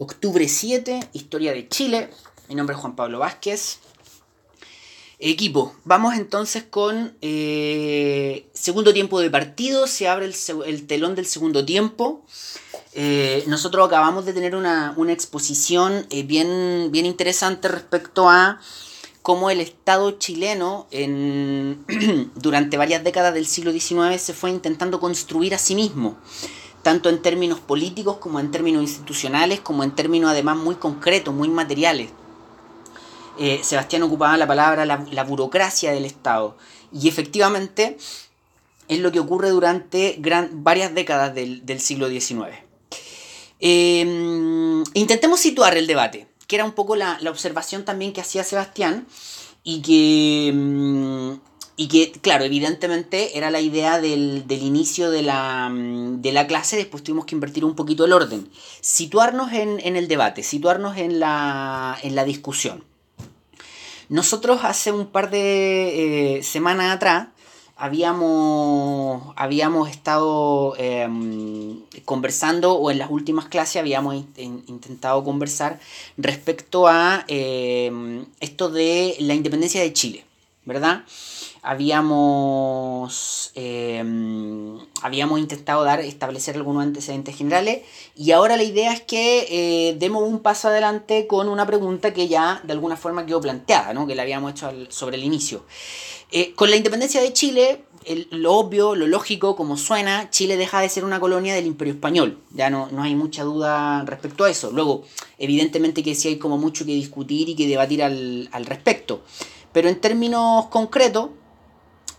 octubre 7, historia de Chile. Mi nombre es Juan Pablo Vázquez. Equipo, vamos entonces con eh, segundo tiempo de partido, se abre el, telón del segundo tiempo. Eh, nosotros acabamos de tener una, exposición eh, bien, bien interesante respecto a cómo el Estado chileno en, durante varias décadas del siglo XIX se fue intentando construir a sí mismo, tanto en términos políticos como en términos institucionales, como en términos además muy concretos, muy materiales. Eh, Sebastián ocupaba la palabra la, burocracia del Estado. Y efectivamente es lo que ocurre durante varias décadas del, siglo XIX. Em, intentemos situar el debate, que era un poco la, observación también que hacía Sebastián y que, em, y que, claro, evidentemente era la idea del, inicio de la, de la, clase, después tuvimos que invertir un poquito el orden. Situarnos en, el debate, situarnos en la, en la discusión. Nosotros hace un par de eh, semanas atrás habíamos, habíamos estado em, conversando o en las últimas clases habíamos intentado conversar respecto a em, esto de la independencia de Chile, ¿verdad? Habíamos, em, habíamos intentado dar, establecer algunos antecedentes generales y ahora la idea es que eh, demos un paso adelante con una pregunta que ya de alguna forma quedó planteada, ¿no? que la habíamos hecho sobre el inicio. Eh, con la independencia de Chile, lo obvio, lo lógico, como suena, Chile deja de ser una colonia del Imperio Español. Ya no, no hay mucha duda respecto a eso. Luego, evidentemente que sí hay como mucho que discutir y que debatir al, al respecto. Pero en términos concretos,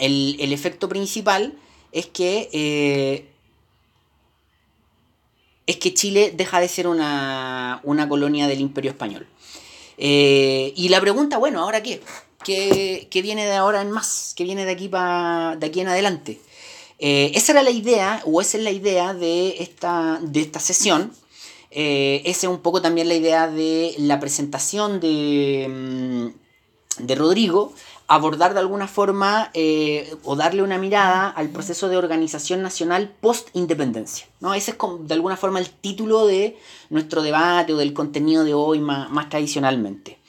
el, efecto principal es que, eh, es que Chile deja de ser una, colonia del Imperio Español. Eh, y la pregunta, bueno, ¿ahora qué? qué? viene de ahora en más? ¿Qué viene de aquí, de aquí en adelante? Eh, esa era la idea, o esa es la idea de esta, de esta sesión. esa es un poco también la idea de la presentación de, mm, de Rodrigo, abordar de alguna forma eh, o darle una mirada al proceso de organización nacional post-independencia. ¿no? Ese es de alguna forma el título de nuestro debate o del contenido de hoy más, tradicionalmente.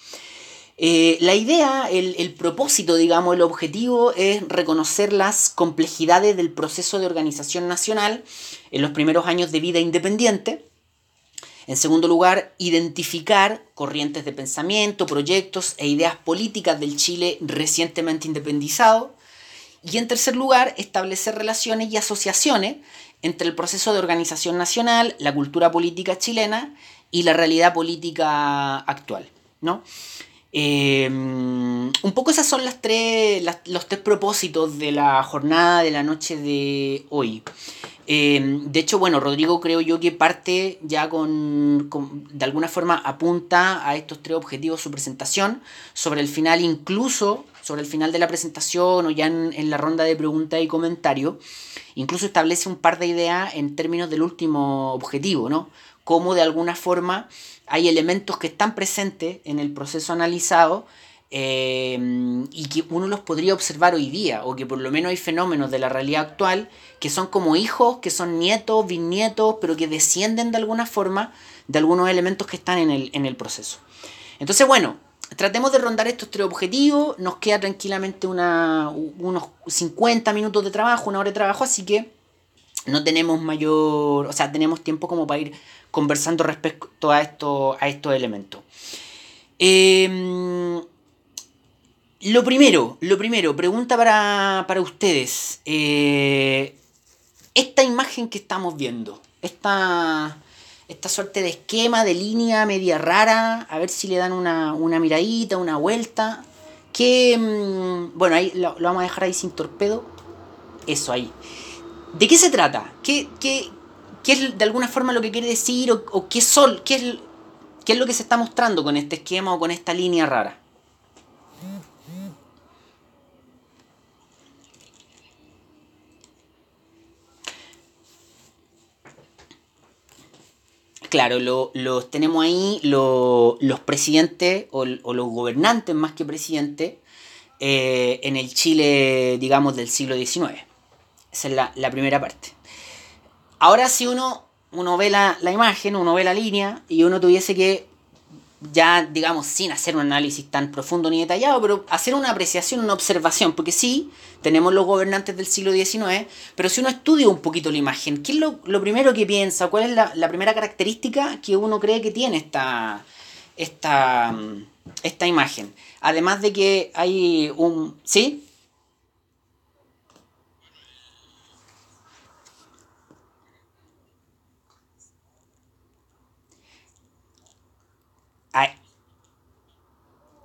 Eh, la idea, el, el, propósito, digamos, el objetivo es reconocer las complejidades del proceso de organización nacional en los primeros años de vida independiente en segundo lugar, identificar corrientes de pensamiento, proyectos e ideas políticas del Chile recientemente independizado. Y en tercer lugar, establecer relaciones y asociaciones entre el proceso de organización nacional, la cultura política chilena y la realidad política actual. ¿no? Em, un poco esos son las tres, los tres propósitos de la jornada de la noche de hoy. Em, de hecho, bueno, Rodrigo creo yo que parte ya con, de alguna forma apunta a estos tres objetivos su presentación. Sobre el final, incluso sobre el final de la presentación o ya en, la ronda de preguntas y comentarios, incluso establece un par de ideas en términos del último objetivo, ¿no? Cómo de alguna forma hay elementos que están presentes en el proceso analizado Em, y que uno los podría observar hoy día, o que por lo menos hay fenómenos de la realidad actual que son como hijos, que son nietos, bisnietos, pero que descienden de alguna forma de algunos elementos que están en el, en el proceso. Entonces, bueno, tratemos de rondar estos tres objetivos, nos queda tranquilamente una, unos 50 minutos de trabajo, una hora de trabajo, así que no tenemos mayor, o sea, tenemos tiempo como para ir conversando respecto a, esto, a estos elementos. Eh, lo primero, lo primero, pregunta para, ustedes. Eh, esta imagen que estamos viendo, esta, esta suerte de esquema, de línea media rara, a ver si le dan una, miradita, una vuelta. Que, mm, bueno, ahí lo, vamos a dejar ahí sin torpedo. Eso ahí. ¿De qué se trata? ¿Qué, qué, es de alguna forma lo que quiere decir? ¿O, qué, sol, qué, es, qué es lo que se está mostrando con este esquema o con esta línea rara? claro, los tenemos ahí los presidentes o, los gobernantes más que presidentes eh, en el Chile, digamos, del siglo XIX. Esa es la, primera parte. Ahora si uno uno ve la, la imagen, uno ve la línea y uno tuviese que ya, digamos, sin hacer un análisis tan profundo ni detallado, pero hacer una apreciación, una observación, porque sí, tenemos los gobernantes del siglo XIX, pero si uno estudia un poquito la imagen, ¿qué es lo, primero que piensa? ¿Cuál es la, la, primera característica que uno cree que tiene esta, esta, esta imagen? Además de que hay un... ¿Sí?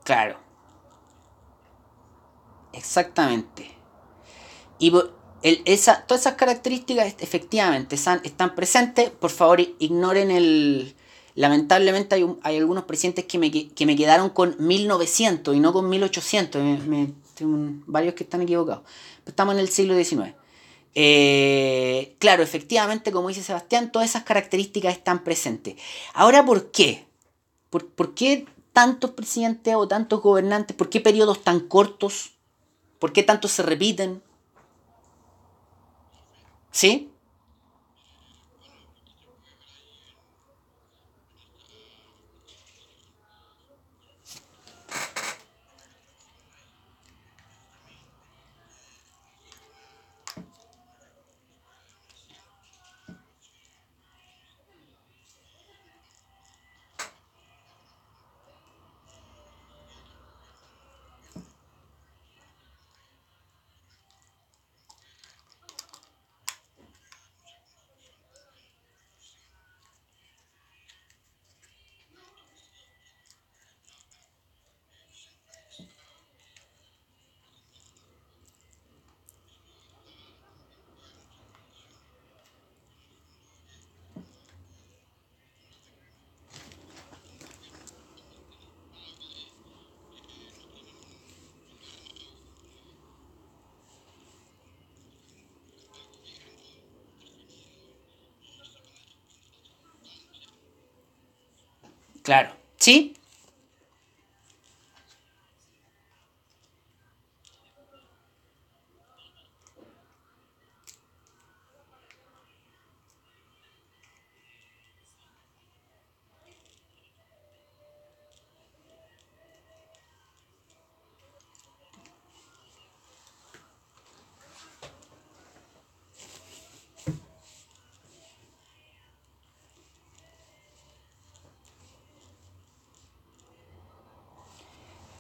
Claro. Exactamente. Y esa, todas esas características efectivamente están, presentes. Por favor, ignoren el... Lamentablemente hay, algunos presidentes que me, que me, quedaron con 1900 y no con 1800. Me, tengo varios que están equivocados. estamos en el siglo XIX. Eh, claro, efectivamente, como dice Sebastián, todas esas características están presentes. Ahora, ¿por qué? ¿Por, ¿Por, qué tantos presidentes o tantos gobernantes? ¿Por qué periodos tan cortos? ¿Por qué tantos se repiten? ¿Sí? Claro. ¿Sí?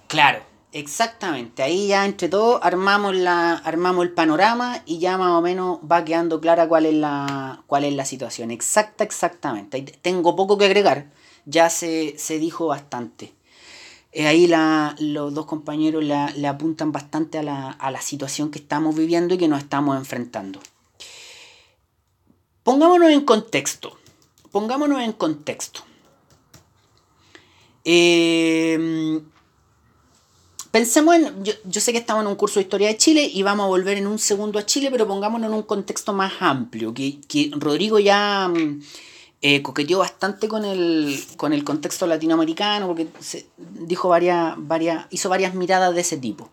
Claro, exactamente. Ahí ya entre todos armamos, la, armamos el panorama y ya más o menos va quedando clara cuál es la, cuál es la situación. Exacta, exactamente. tengo poco que agregar, ya se, dijo bastante. Eh, ahí la, los dos compañeros le apuntan bastante a la, a la situación que estamos viviendo y que nos estamos enfrentando. Pongámonos en contexto. Pongámonos en contexto. Eh, Pensemos en, yo, sé que estamos en un curso de historia de Chile y vamos a volver en un segundo a Chile, pero pongámonos en un contexto más amplio, que, Rodrigo ya mm, eh, coqueteó bastante con el, con el contexto latinoamericano, porque dijo varias, varias, hizo varias miradas de ese tipo.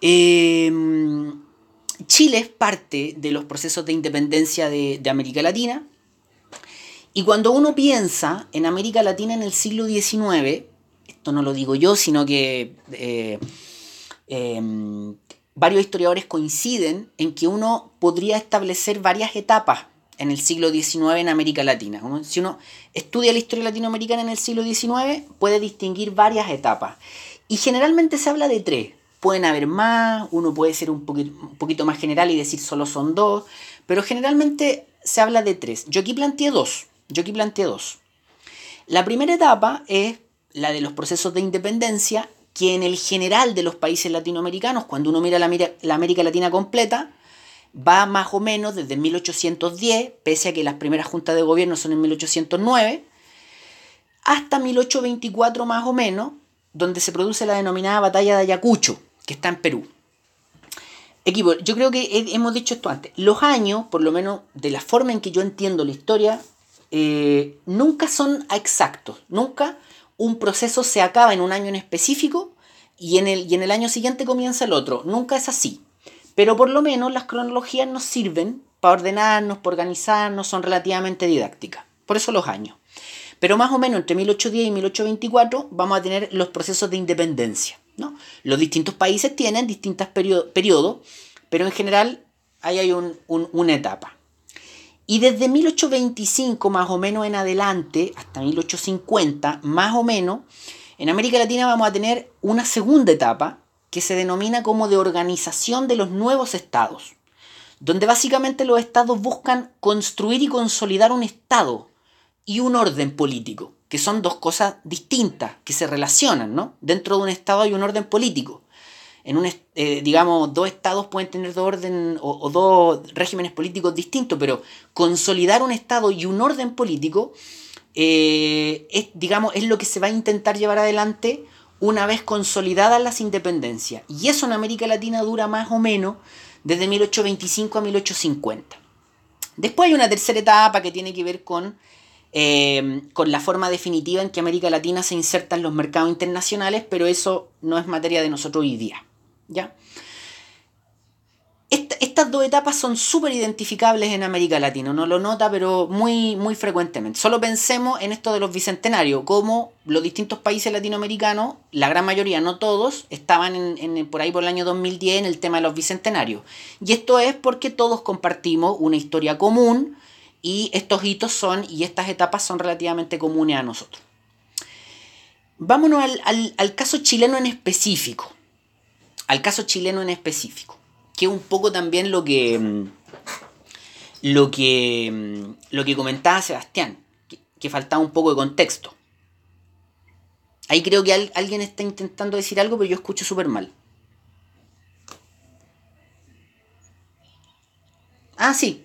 Em, Chile es parte de los procesos de independencia de, de América Latina, y cuando uno piensa en América Latina en el siglo XIX, esto no lo digo yo, sino que eh, em, varios historiadores coinciden en que uno podría establecer varias etapas en el siglo XIX en América Latina. si uno estudia la historia latinoamericana en el siglo XIX, puede distinguir varias etapas. Y generalmente se habla de tres. Pueden haber más, uno puede ser un poquito, un poquito más general y decir solo son dos, pero generalmente se habla de tres. Yo aquí planteé dos. Yo aquí planteé dos. La primera etapa es la de los procesos de independencia, que en el general de los países latinoamericanos, cuando uno mira la, la América Latina completa, va más o menos desde 1810, pese a que las primeras juntas de gobierno son en 1809, hasta 1824 más o menos, donde se produce la denominada batalla de Ayacucho, que está en Perú. Equipo, yo creo que hemos dicho esto antes. Los años, por lo menos de la forma en que yo entiendo la historia, eh, nunca son exactos. Nunca un proceso se acaba en un año en específico y en, el, y en el año siguiente comienza el otro. Nunca es así. Pero por lo menos las cronologías nos sirven para ordenarnos, para organizarnos, son relativamente didácticas. Por eso los años. Pero más o menos entre 1810 y 1824 vamos a tener los procesos de independencia. ¿no? Los distintos países tienen distintos periodos, pero en general ahí hay una etapa. Y desde 1825 más o menos en adelante, hasta 1850 más o menos, en América Latina vamos a tener una segunda etapa que se denomina como de organización de los nuevos estados, donde básicamente los estados buscan construir y consolidar un estado y un orden político, que son dos cosas distintas, que se relacionan, ¿no? Dentro de un estado hay un orden político. En un, eh, digamos, dos estados pueden tener dos orden o, dos regímenes políticos distintos, pero consolidar un estado y un orden político eh, es, digamos, es lo que se va a intentar llevar adelante una vez consolidadas las independencias. Y eso en América Latina dura más o menos desde 1825 a 1850. Después hay una tercera etapa que tiene que ver con Em, con la forma definitiva en que América Latina se inserta en los mercados internacionales, pero eso no es materia de nosotros hoy día. ¿Ya? estas dos etapas son súper identificables en América Latina, uno lo nota, pero muy, muy frecuentemente. Solo pensemos en esto de los bicentenarios, como los distintos países latinoamericanos, la gran mayoría, no todos, estaban en, por ahí por el año 2010 en el tema de los bicentenarios. Y esto es porque todos compartimos una historia común, y estos hitos son y estas etapas son relativamente comunes a nosotros. Vámonos al, caso chileno en específico. Al caso chileno en específico. Que es un poco también lo que. Mm, lo que. Mm, lo que comentaba Sebastián. Que, faltaba un poco de contexto. Ahí creo que alguien está intentando decir algo, pero yo escucho súper mal. Ah, sí,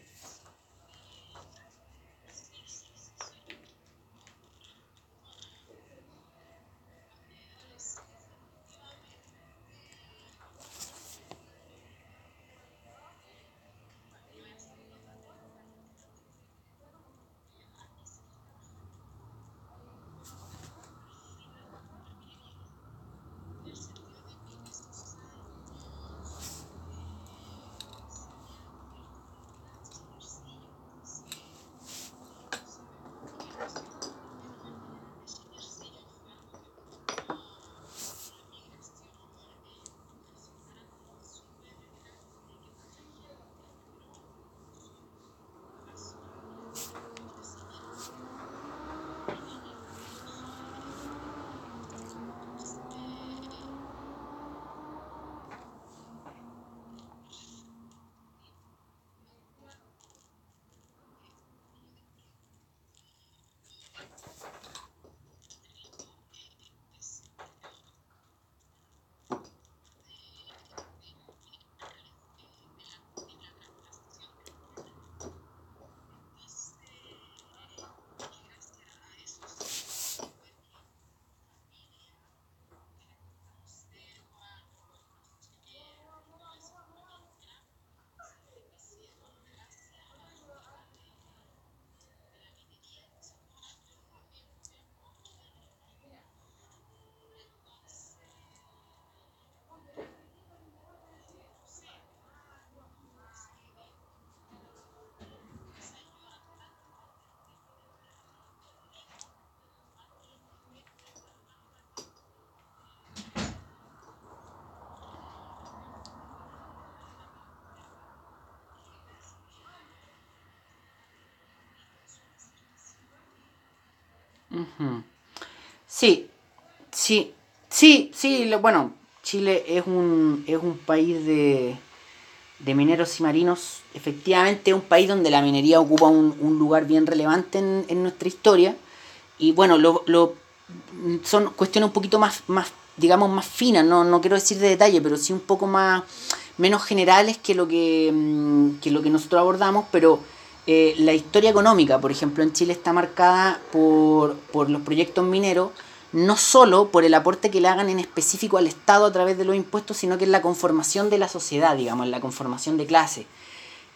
Sí, sí, sí, sí, bueno, Chile es un, es un país de, de mineros y marinos, efectivamente es un país donde la minería ocupa un, lugar bien relevante en, nuestra historia. Y bueno, lo, lo, son cuestiones un poquito más, más digamos, más finas, no, no quiero decir de detalle, pero sí un poco más menos generales que lo que, mm, que lo que nosotros abordamos, pero eh, la historia económica, por ejemplo, en Chile está marcada por, los proyectos mineros, no solo por el aporte que le hagan en específico al Estado a través de los impuestos, sino que es la conformación de la sociedad, digamos, la conformación de clase.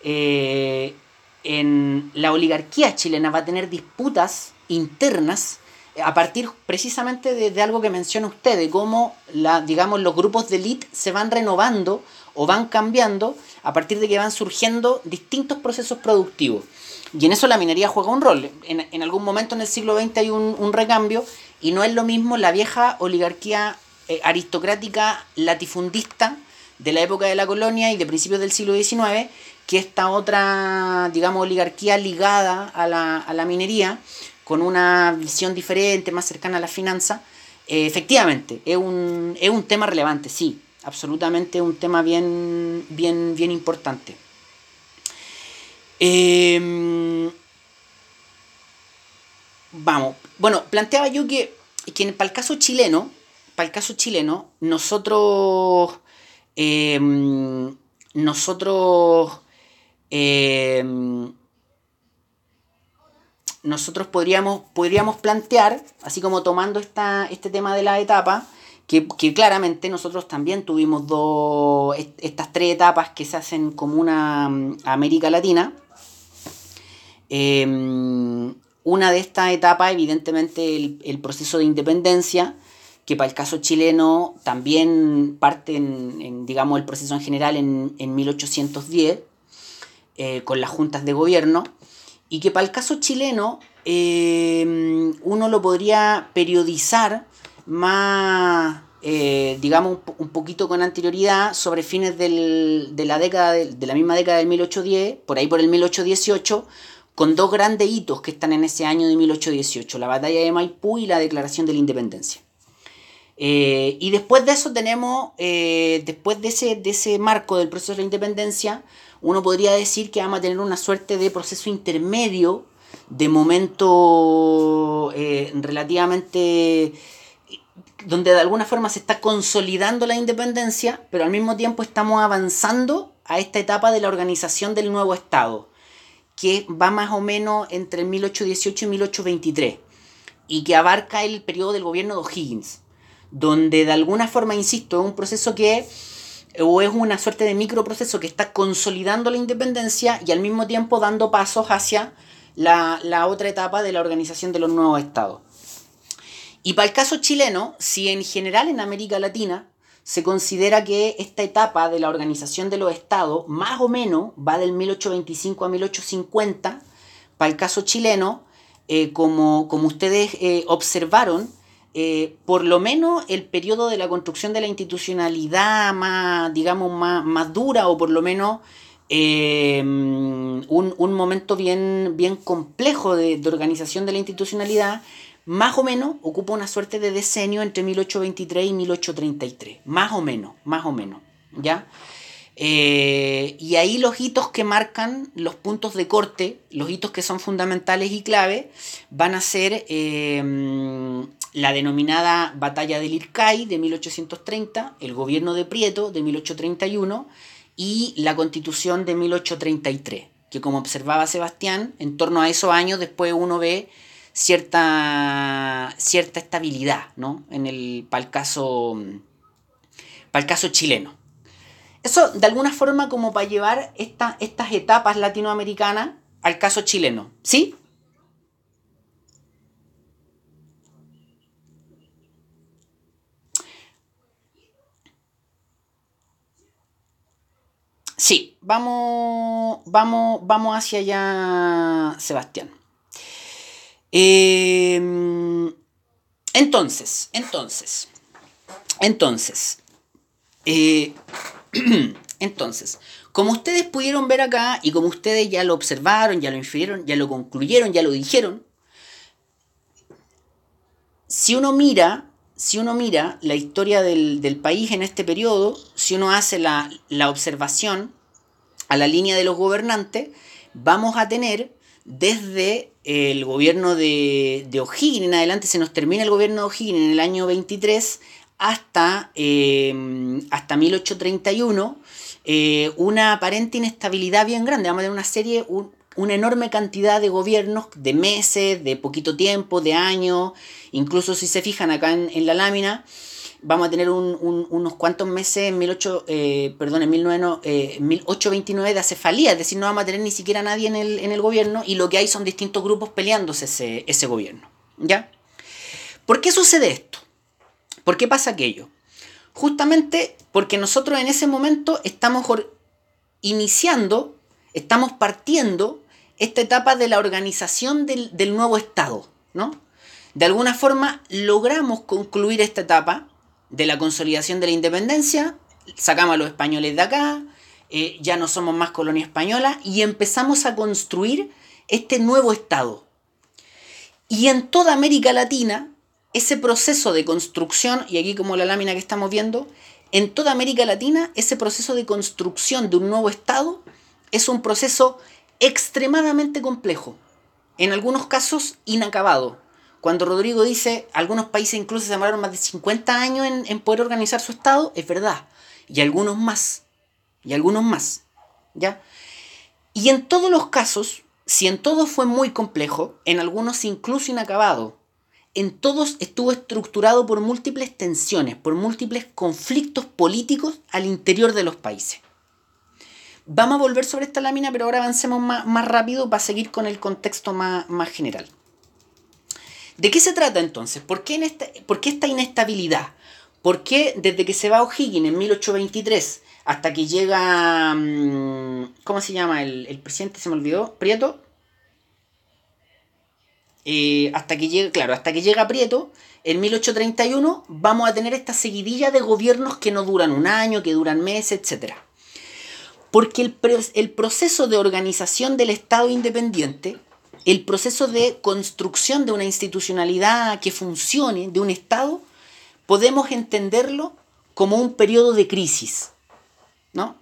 Eh, en la oligarquía chilena va a tener disputas internas a partir precisamente de, algo que menciona usted, de cómo la, digamos, los grupos de élite se van renovando o van cambiando a partir de que van surgiendo distintos procesos productivos. Y en eso la minería juega un rol. En, algún momento en el siglo XX hay un, recambio y no es lo mismo la vieja oligarquía eh, aristocrática latifundista de la época de la colonia y de principios del siglo XIX que esta otra, digamos, oligarquía ligada a la, a la minería con una visión diferente, más cercana a la finanza, eh, efectivamente, es un, es un tema relevante, sí, absolutamente un tema bien, bien, bien importante. Em, vamos, bueno, planteaba yo que, que para el caso chileno, para el caso chileno, nosotros, em, nosotros, em, nosotros podríamos, podríamos plantear, así como tomando esta, este tema de la etapa, que, claramente nosotros también tuvimos dos, estas tres etapas que se hacen como una mm, América Latina. Em, una de estas etapas, evidentemente, el, proceso de independencia, que para el caso chileno también parte, en, digamos, el proceso en general en, 1810, eh, con las juntas de gobierno y que para el caso chileno eh, uno lo podría periodizar más, eh, digamos, un poquito con anterioridad sobre fines de la década de, la misma década del 1810, por ahí por el 1818, con dos grandes hitos que están en ese año de 1818, la batalla de Maipú y la declaración de la independencia. Eh, y después de eso tenemos, después de ese, de ese marco del proceso de la independencia, uno podría decir que vamos a tener una suerte de proceso intermedio, de momento eh, relativamente donde de alguna forma se está consolidando la independencia, pero al mismo tiempo estamos avanzando a esta etapa de la organización del nuevo Estado, que va más o menos entre 1818 y 1823, y que abarca el periodo del gobierno de O'Higgins, donde de alguna forma, insisto, es un proceso que o es una suerte de microproceso que está consolidando la independencia y al mismo tiempo dando pasos hacia la, otra etapa de la organización de los nuevos estados. Y para el caso chileno, si en general en América Latina se considera que esta etapa de la organización de los estados más o menos va del 1825 a 1850, para el caso chileno, eh, como, como, ustedes eh, observaron, eh, por lo menos el periodo de la construcción de la institucionalidad más, digamos, más, dura o por lo menos eh, un, momento bien, bien complejo de, organización de la institucionalidad, más o menos ocupa una suerte de decenio entre 1823 y 1833, más o menos, más o menos, ¿ya? Eh, y ahí los hitos que marcan los puntos de corte, los hitos que son fundamentales y clave, van a ser la denominada Batalla del Ircay de 1830, el gobierno de Prieto de 1831 y la Constitución de 1833, que como observaba Sebastián, en torno a esos años después uno ve cierta, cierta estabilidad ¿no? en el, para, el caso, caso chileno. Eso de alguna forma como para llevar esta, estas etapas latinoamericanas al caso chileno. ¿Sí? Sí, vamos, vamos, vamos hacia allá, Sebastián. Em, entonces, entonces, entonces, eh, entonces, como ustedes pudieron ver acá y como ustedes ya lo observaron, ya lo infirieron, ya lo concluyeron, ya lo dijeron, si uno mira si uno mira la historia del, país en este periodo, si uno hace la, observación a la línea de los gobernantes, vamos a tener desde el gobierno de, O'Higgins en adelante, se nos termina el gobierno de O'Higgins en el año 23 hasta, eh, hasta 1831, eh, una aparente inestabilidad bien grande. Vamos a tener una serie, una enorme cantidad de gobiernos, de meses, de poquito tiempo, de años, incluso si se fijan acá en, la lámina, vamos a tener unos cuantos meses en, 18, eh, perdón, en 1829 eh, de acefalía, es decir, no vamos a tener ni siquiera nadie en el, en el, gobierno y lo que hay son distintos grupos peleándose ese, ese gobierno. ¿Ya? ¿Por qué sucede esto? ¿Por qué pasa aquello? Justamente porque nosotros en ese momento estamos iniciando, estamos partiendo esta etapa de la organización del, del nuevo Estado, ¿no? De alguna forma logramos concluir esta etapa de la consolidación de la independencia, sacamos a los españoles de acá, eh, ya no somos más colonia española y empezamos a construir este nuevo Estado. Y en toda América Latina, ese proceso de construcción, y aquí como la lámina que estamos viendo, en toda América Latina, ese proceso de construcción de un nuevo Estado es un proceso extremadamente complejo, en algunos casos inacabado. Cuando Rodrigo dice, algunos países incluso se demoraron más de 50 años en, en poder organizar su Estado, es verdad, y algunos más y algunos más. ¿Ya? Y en todos los casos, si en todos fue muy complejo, en algunos incluso inacabado, en todos estuvo estructurado por múltiples tensiones, por múltiples conflictos políticos al interior de los países. Vamos a volver sobre esta lámina, pero ahora avancemos más, más rápido para seguir con el contexto más, más, general. ¿De qué se trata entonces? ¿Por qué, en esta, ¿Por qué esta inestabilidad? ¿Por qué desde que se va O'Higgins en 1823 hasta que llega. Mm, ¿Cómo se llama? El, presidente se me olvidó. Prieto. Eh, hasta que llega, claro, hasta que llega Prieto, en 1831 vamos a tener esta seguidilla de gobiernos que no duran un año, que duran meses, etc. Porque el, proceso de organización del Estado independiente, el proceso de construcción de una institucionalidad que funcione, de un Estado, podemos entenderlo como un periodo de crisis. ¿no?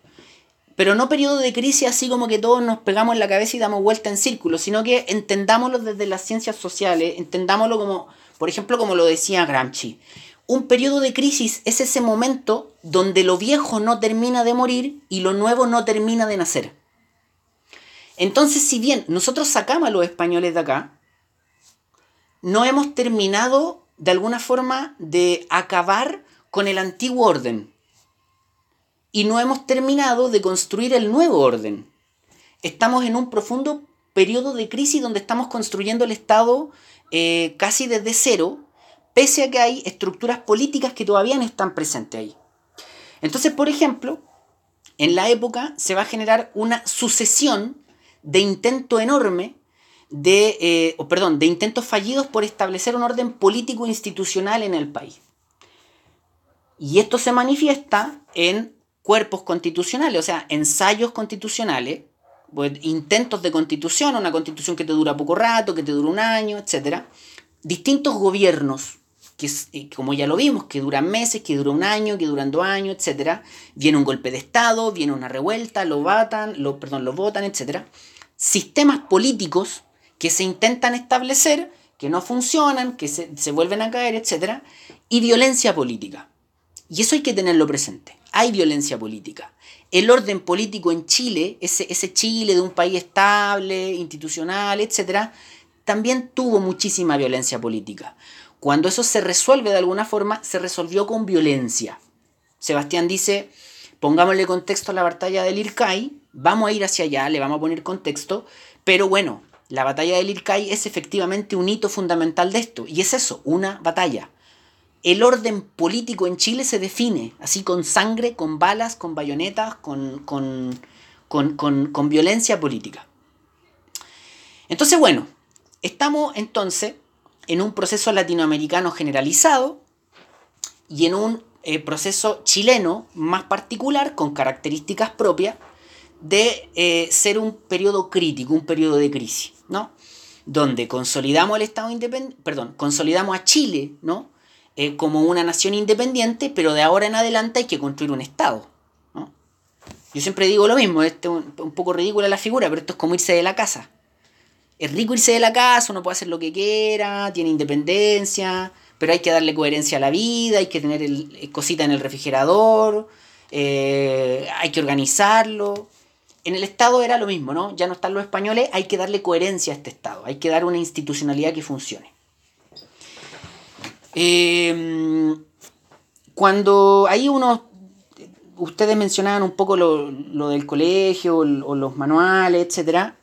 Pero no periodo de crisis así como que todos nos pegamos en la cabeza y damos vuelta en círculo, sino que entendámoslo desde las ciencias sociales, entendámoslo como, por ejemplo, como lo decía Gramsci. Un periodo de crisis es ese momento donde lo viejo no termina de morir y lo nuevo no termina de nacer. Entonces, si bien nosotros sacamos a los españoles de acá, no hemos terminado de alguna forma de acabar con el antiguo orden y no hemos terminado de construir el nuevo orden. Estamos en un profundo periodo de crisis donde estamos construyendo el Estado eh, casi desde cero, pese a que hay estructuras políticas que todavía no están presentes ahí. Entonces, por ejemplo, en la época se va a generar una sucesión de intento enorme de, eh, perdón, de intentos fallidos por establecer un orden político institucional en el país. Y esto se manifiesta en cuerpos constitucionales, o sea, ensayos constitucionales, pues, intentos de constitución, una constitución que te dura poco rato, que te dura un año, etc. Distintos gobiernos, que eh, como ya lo vimos, que duran meses, que duran un año, que duran dos años, etc. Viene un golpe de Estado, viene una revuelta, lo votan, lo, perdón, lo votan, etc. Sistemas políticos que se intentan establecer, que no funcionan, que se, se vuelven a caer, etc. Y violencia política. Y eso hay que tenerlo presente hay violencia política. El orden político en Chile, ese, ese Chile de un país estable, institucional, etc., también tuvo muchísima violencia política. Cuando eso se resuelve de alguna forma, se resolvió con violencia. Sebastián dice, pongámosle contexto a la batalla del Ircay, vamos a ir hacia allá, le vamos a poner contexto, pero bueno, la batalla del Ircay es efectivamente un hito fundamental de esto, y es eso, una batalla el orden político en Chile se define así con sangre, con balas, con bayonetas, con, con, con, violencia política. Entonces, bueno, estamos entonces en un proceso latinoamericano generalizado y en un eh, proceso chileno más particular, con características propias, de eh, ser un periodo crítico, un periodo de crisis, ¿no? Donde consolidamos el Estado independiente, perdón, consolidamos a Chile, ¿no? Eh, como una nación independiente, pero de ahora en adelante hay que construir un Estado. Yo siempre digo lo mismo, es un, un poco ridícula la figura, pero esto es como irse de la casa. Es rico irse de la casa, uno puede hacer lo que quiera, tiene independencia, pero hay que darle coherencia a la vida, hay que tener el, eh, cosita en el refrigerador, eh, hay que organizarlo. En el Estado era lo mismo, ¿no? Ya no están los españoles, hay que darle coherencia a este Estado, hay que dar una institucionalidad que funcione. Eh, cuando hay unos, ustedes mencionaban un poco lo, del colegio o los manuales, etc.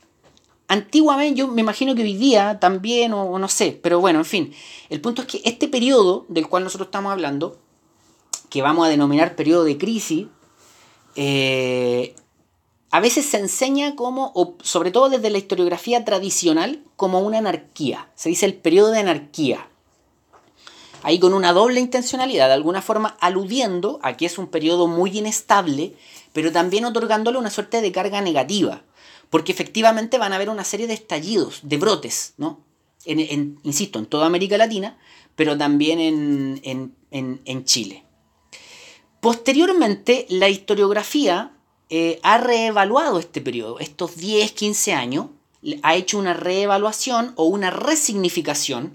antiguamente, yo me imagino que hoy día también, o, no sé, pero bueno, en fin, el punto es que este periodo del cual nosotros estamos hablando, que vamos a denominar periodo de crisis, eh, a veces se enseña como, o sobre todo desde la historiografía tradicional, como una anarquía. Se dice el periodo de anarquía. Ahí con una doble intencionalidad, de alguna forma aludiendo a que es un periodo muy inestable, pero también otorgándole una suerte de carga negativa. Porque efectivamente van a haber una serie de estallidos, de brotes, ¿no? Insisto, en toda América Latina, pero también en, en Chile. Posteriormente, la historiografía eh, ha reevaluado este periodo, estos 10, 15 años, ha hecho una reevaluación o una resignificación,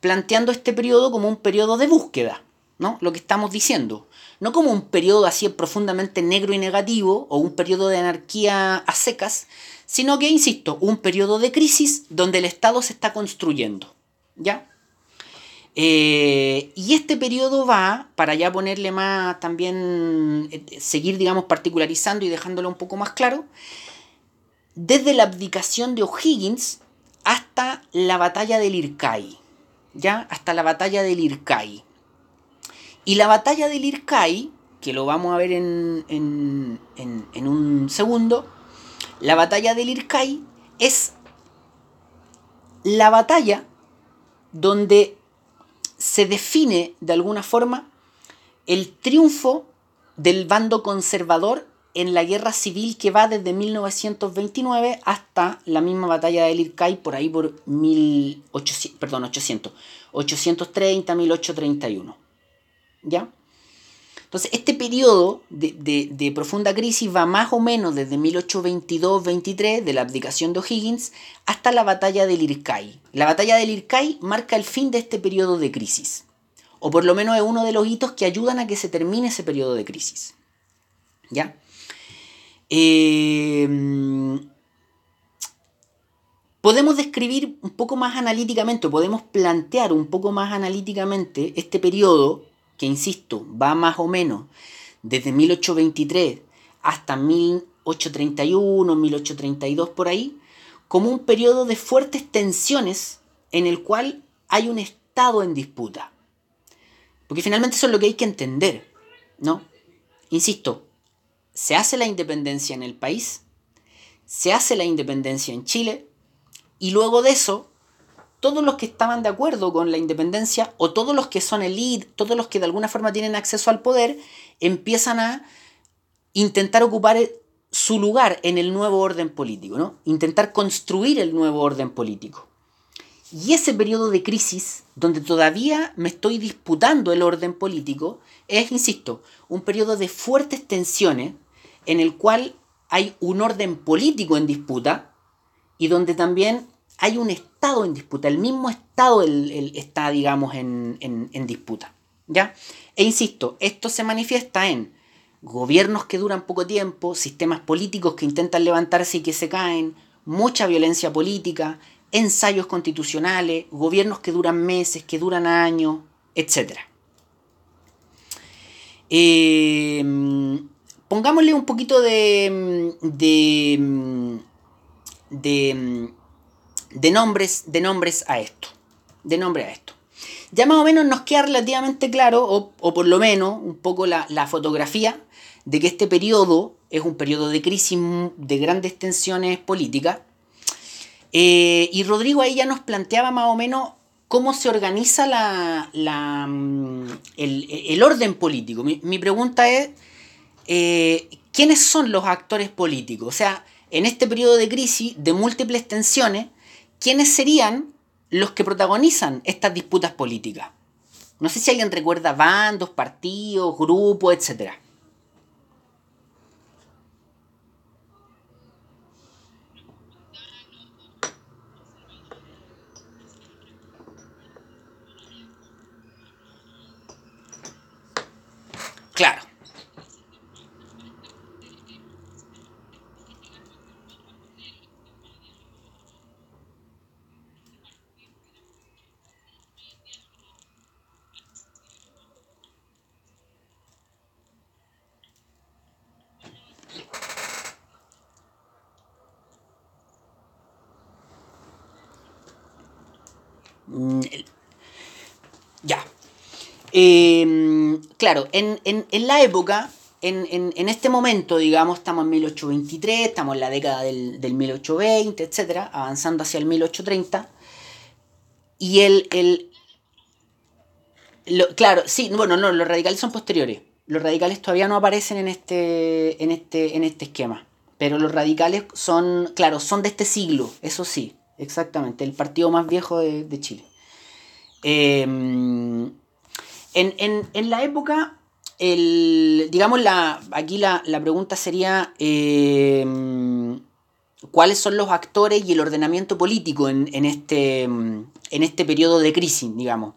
planteando este periodo como un periodo de búsqueda, ¿no? Lo que estamos diciendo. No como un periodo así profundamente negro y negativo o un periodo de anarquía a secas, sino que, insisto, un periodo de crisis donde el Estado se está construyendo. ¿Ya? Eh, y este periodo va, para ya ponerle más, también eh, seguir, digamos, particularizando y dejándolo un poco más claro, desde la abdicación de O'Higgins hasta la batalla del Irkai, ¿ya? Hasta la batalla del Irkai. Y la batalla del Irkai, que lo vamos a ver en, en, en un segundo, la batalla del Irkai es la batalla donde se define de alguna forma el triunfo del bando conservador en la guerra civil que va desde 1929 hasta la misma batalla de Irkai por ahí por 1800, perdón, 800, 830, 1831. ¿Ya? Entonces, este periodo de, profunda crisis va más o menos desde 1822-23, de la abdicación de O'Higgins, hasta la batalla del Irkai. La batalla del Irkai marca el fin de este periodo de crisis, o por lo menos es uno de los hitos que ayudan a que se termine ese periodo de crisis. ¿Ya? Em, podemos describir un poco más analíticamente, podemos plantear un poco más analíticamente este periodo que insisto, va más o menos desde 1823 hasta 1831, 1832 por ahí, como un periodo de fuertes tensiones en el cual hay un Estado en disputa. Porque finalmente eso es lo que hay que entender, ¿no? Insisto, se hace la independencia en el país, se hace la independencia en Chile, y luego de eso todos los que estaban de acuerdo con la independencia o todos los que son elite, todos los que de alguna forma tienen acceso al poder, empiezan a intentar ocupar su lugar en el nuevo orden político, ¿no? Intentar construir el nuevo orden político. Y ese periodo de crisis, donde todavía me estoy disputando el orden político, es, insisto, un periodo de fuertes tensiones en el cual hay un orden político en disputa y donde también hay un Estado en disputa, el mismo Estado está, digamos, en, disputa. ¿ya? E insisto, esto se manifiesta en gobiernos que duran poco tiempo, sistemas políticos que intentan levantarse y que se caen, mucha violencia política, ensayos constitucionales, gobiernos que duran meses, que duran años, etc. Eh, pongámosle un poquito de, de, de de nombres, de nombres a esto. De nombre a esto. Ya más o menos nos queda relativamente claro, o, por lo menos un poco la, fotografía, de que este periodo es un periodo de crisis de grandes tensiones políticas. Eh, y Rodrigo ahí ya nos planteaba más o menos cómo se organiza la, la, mm, el, orden político. Mi, pregunta es, eh, ¿quiénes son los actores políticos? O sea, en este periodo de crisis, de múltiples tensiones, ¿quiénes serían los que protagonizan estas disputas políticas? No sé si alguien recuerda bandos, partidos, grupos, etc. Em, claro, en, la época, en, este momento, digamos, estamos en 1823, estamos en la década del, 1820, etc., avanzando hacia el 1830. Y el, el claro, sí, bueno, no, los radicales son posteriores. Los radicales todavía no aparecen en este, en este, en este esquema. Pero los radicales son, claro, son de este siglo, eso sí, exactamente, el partido más viejo de, Chile. Em, en, la época, el, digamos, la, aquí la, pregunta sería, em, ¿cuáles son los actores y el ordenamiento político en, este, en este periodo de crisis, digamos?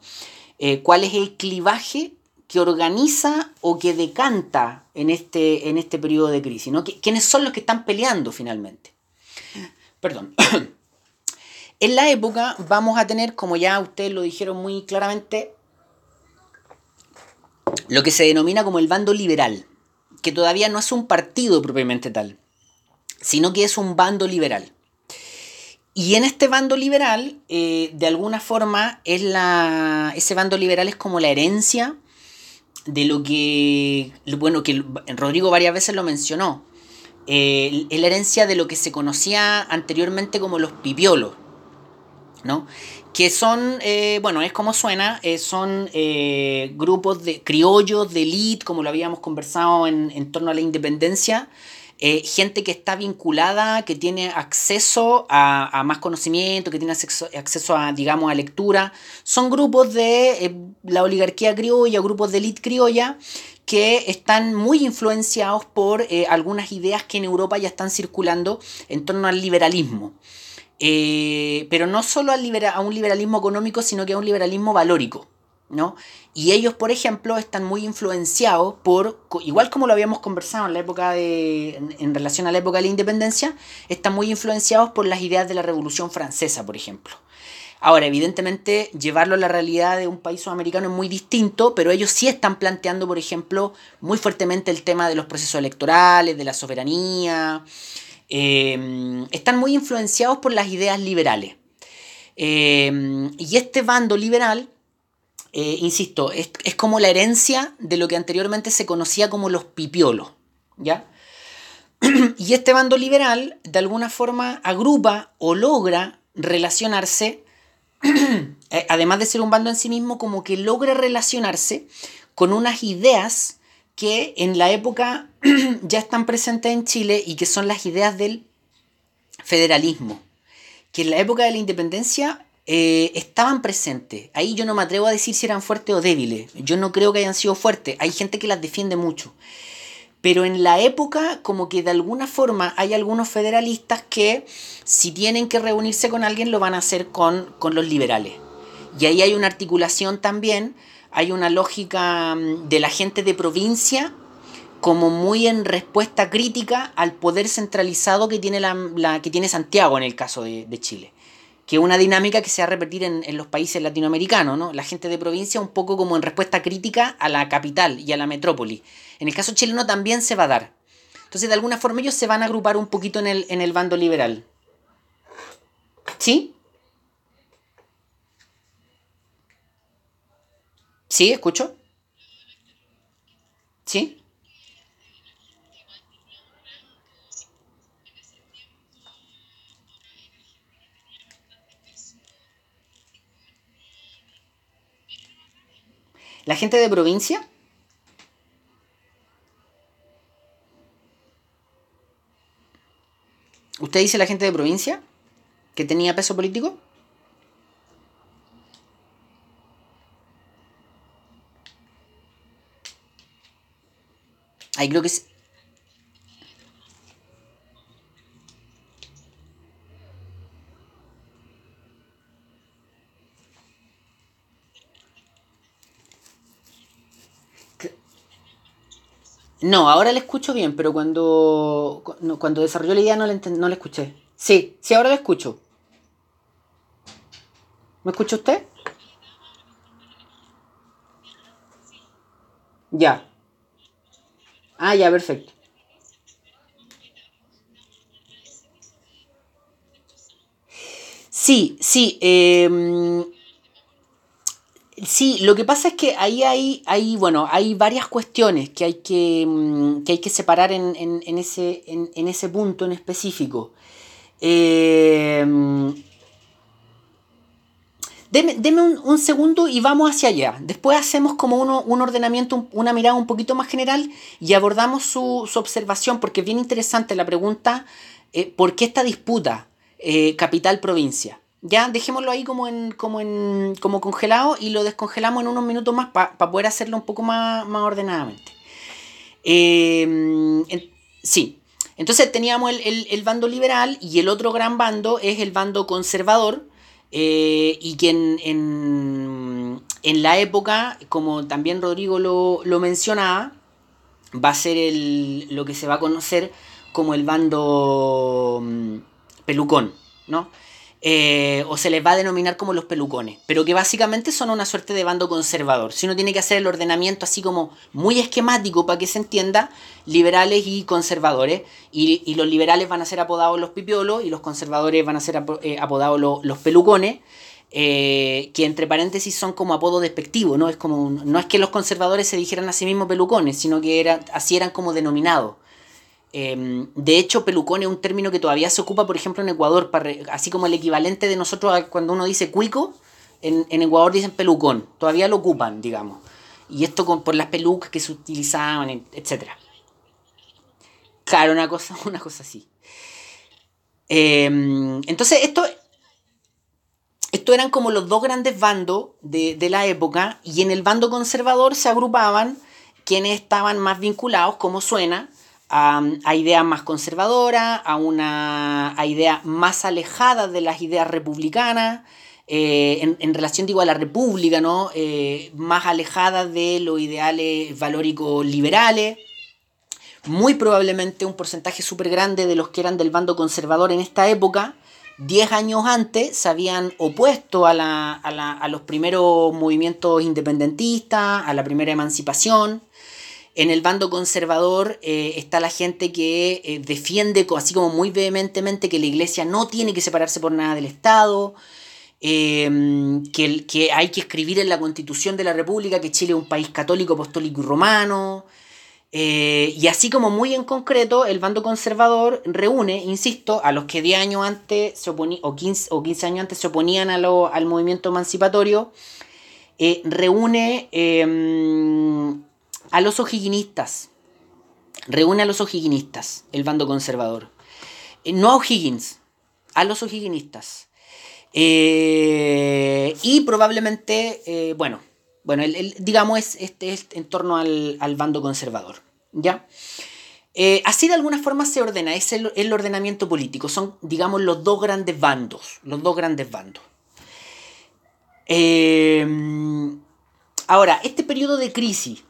Eh, ¿Cuál es el clivaje que organiza o que decanta en este, en este periodo de crisis? ¿no? ¿Quiénes son los que están peleando finalmente? Perdón. en la época vamos a tener, como ya ustedes lo dijeron muy claramente, lo que se denomina como el bando liberal, que todavía no es un partido propiamente tal, sino que es un bando liberal. Y en este bando liberal, eh, de alguna forma, es la, ese bando liberal es como la herencia de lo que, bueno, que Rodrigo varias veces lo mencionó, eh, es la herencia de lo que se conocía anteriormente como los pipiolos, ¿no? Que son, eh, bueno, es como suena, eh, son grupos de criollos, de elite, como lo habíamos conversado en, en torno a la independencia, eh, gente que está vinculada, que tiene acceso a, más conocimiento, que tiene acceso, a, digamos, a lectura. Son grupos de eh, la oligarquía criolla, grupos de élite criolla, que están muy influenciados por eh, algunas ideas que en Europa ya están circulando en torno al liberalismo. Pero no solo a un liberalismo económico, sino que a un liberalismo valórico. ¿no? Y ellos, por ejemplo, están muy influenciados por, igual como lo habíamos conversado en la época de, en, relación a la época de la independencia, están muy influenciados por las ideas de la Revolución Francesa, por ejemplo. Ahora, evidentemente, llevarlo a la realidad de un país sudamericano es muy distinto, pero ellos sí están planteando, por ejemplo, muy fuertemente el tema de los procesos electorales, de la soberanía. Eh, están muy influenciados por las ideas liberales. Eh, y este bando liberal eh, insisto, es, como la herencia de lo que anteriormente se conocía como los pipiolos, ¿ya? y este bando liberal, de alguna forma, agrupa o logra relacionarse, eh, además de ser un bando en sí mismo, como que logra relacionarse con unas ideas que en la época ya están presentes en Chile y que son las ideas del federalismo, que en la época de la independencia eh, estaban presentes. Ahí yo no me atrevo a decir si eran fuertes o débiles. Yo no creo que hayan sido fuertes. Hay gente que las defiende mucho. Pero en la época, como que de alguna forma hay algunos federalistas que si tienen que reunirse con alguien lo van a hacer con, con los liberales. Y ahí hay una articulación también, hay una lógica mm, de la gente de provincia como muy en respuesta crítica al poder centralizado que tiene, la, que tiene Santiago en el caso de Chile que es una dinámica que se va a repetir en, los países latinoamericanos, ¿no? La gente de provincia un poco como en respuesta crítica a la capital y a la metrópoli. En el caso chileno también se va a dar. Entonces, de alguna forma ellos se van a agrupar un poquito en el, en el bando liberal. ¿Sí? ¿Sí? ¿Escucho? ¿Sí? La gente de provincia ¿Usted dice la gente de provincia que tenía peso político? Ahí creo que No, ahora le escucho bien, pero cuando, cuando desarrolló la idea no le, no le escuché. Sí, sí, ahora le escucho. ¿Me escucha usted? Ya. Ah, ya, perfecto. Sí, sí. Em, Sí, lo que pasa es que ahí hay, hay, bueno, hay varias cuestiones que hay que, mm, que, hay que separar en, en, ese, en, ese punto en específico. Eh, deme, un, segundo y vamos hacia allá. Después hacemos como uno, un ordenamiento, una mirada un poquito más general y abordamos su, su observación, porque es bien interesante la pregunta, eh, ¿por qué esta disputa eh, capital-provincia? Ya, dejémoslo ahí como en, como en, como congelado y lo descongelamos en unos minutos más para poder hacerlo un poco más, más ordenadamente. Em, sí, entonces teníamos el, bando liberal y el otro gran bando es el bando conservador eh, y que en, la época, como también Rodrigo lo, lo mencionaba, va a ser el, lo que se va a conocer como el bando mm, pelucón, ¿no? Eh, o se les va a denominar como los pelucones, pero que básicamente son una suerte de bando conservador. Si uno tiene que hacer el ordenamiento así como muy esquemático para que se entienda, liberales y conservadores, y, los liberales van a ser apodados los pipiolos y los conservadores van a ser eh, apodados los, pelucones. Eh, que entre paréntesis son como apodo despectivo, ¿no? Es como no es que los conservadores se dijeran a sí mismos pelucones, sino que eran, así eran como denominados. Em, de hecho, pelucón es un término que todavía se ocupa, por ejemplo, en Ecuador, así como el equivalente de nosotros cuando uno dice cuico, en, Ecuador dicen pelucón, todavía lo ocupan, digamos. Y esto con, por las pelucas que se utilizaban, etc. Claro, una cosa, una cosa así. Em, entonces, esto, esto eran como los dos grandes bandos de, de la época, y en el bando conservador se agrupaban quienes estaban más vinculados, como suena, a, ideas más conservadoras, a una a ideas más alejadas de las ideas republicanas, eh, en, relación digo a la república, ¿no? Eh, más alejadas de los ideales valóricos liberales. Muy probablemente un porcentaje súper grande de los que eran del bando conservador en esta época, 10 años antes, se habían opuesto a, la, a, la, a los primeros movimientos independentistas, a la primera emancipación. En el bando conservador eh, está la gente que eh, defiende, así como muy vehementemente, que la iglesia no tiene que separarse por nada del Estado, em, que, que, hay que escribir en la constitución de la República que Chile es un país católico, apostólico y romano. Eh, y así como muy en concreto, el bando conservador reúne, insisto, a los que 10 años antes se o 15, o 15 años antes se oponían a lo, al movimiento emancipatorio, reúne em, a los o'higginistas. Reúne a los o'higginistas, el bando conservador. Eh, no a O'Higgins, a los o'higginistas. Eh, y probablemente, eh, bueno, bueno digamos, es, este es en torno al, bando conservador. ¿Ya? así de alguna forma se ordena, es el, el, ordenamiento político, son, digamos, los dos grandes bandos, los dos grandes bandos. ahora, este periodo de crisis,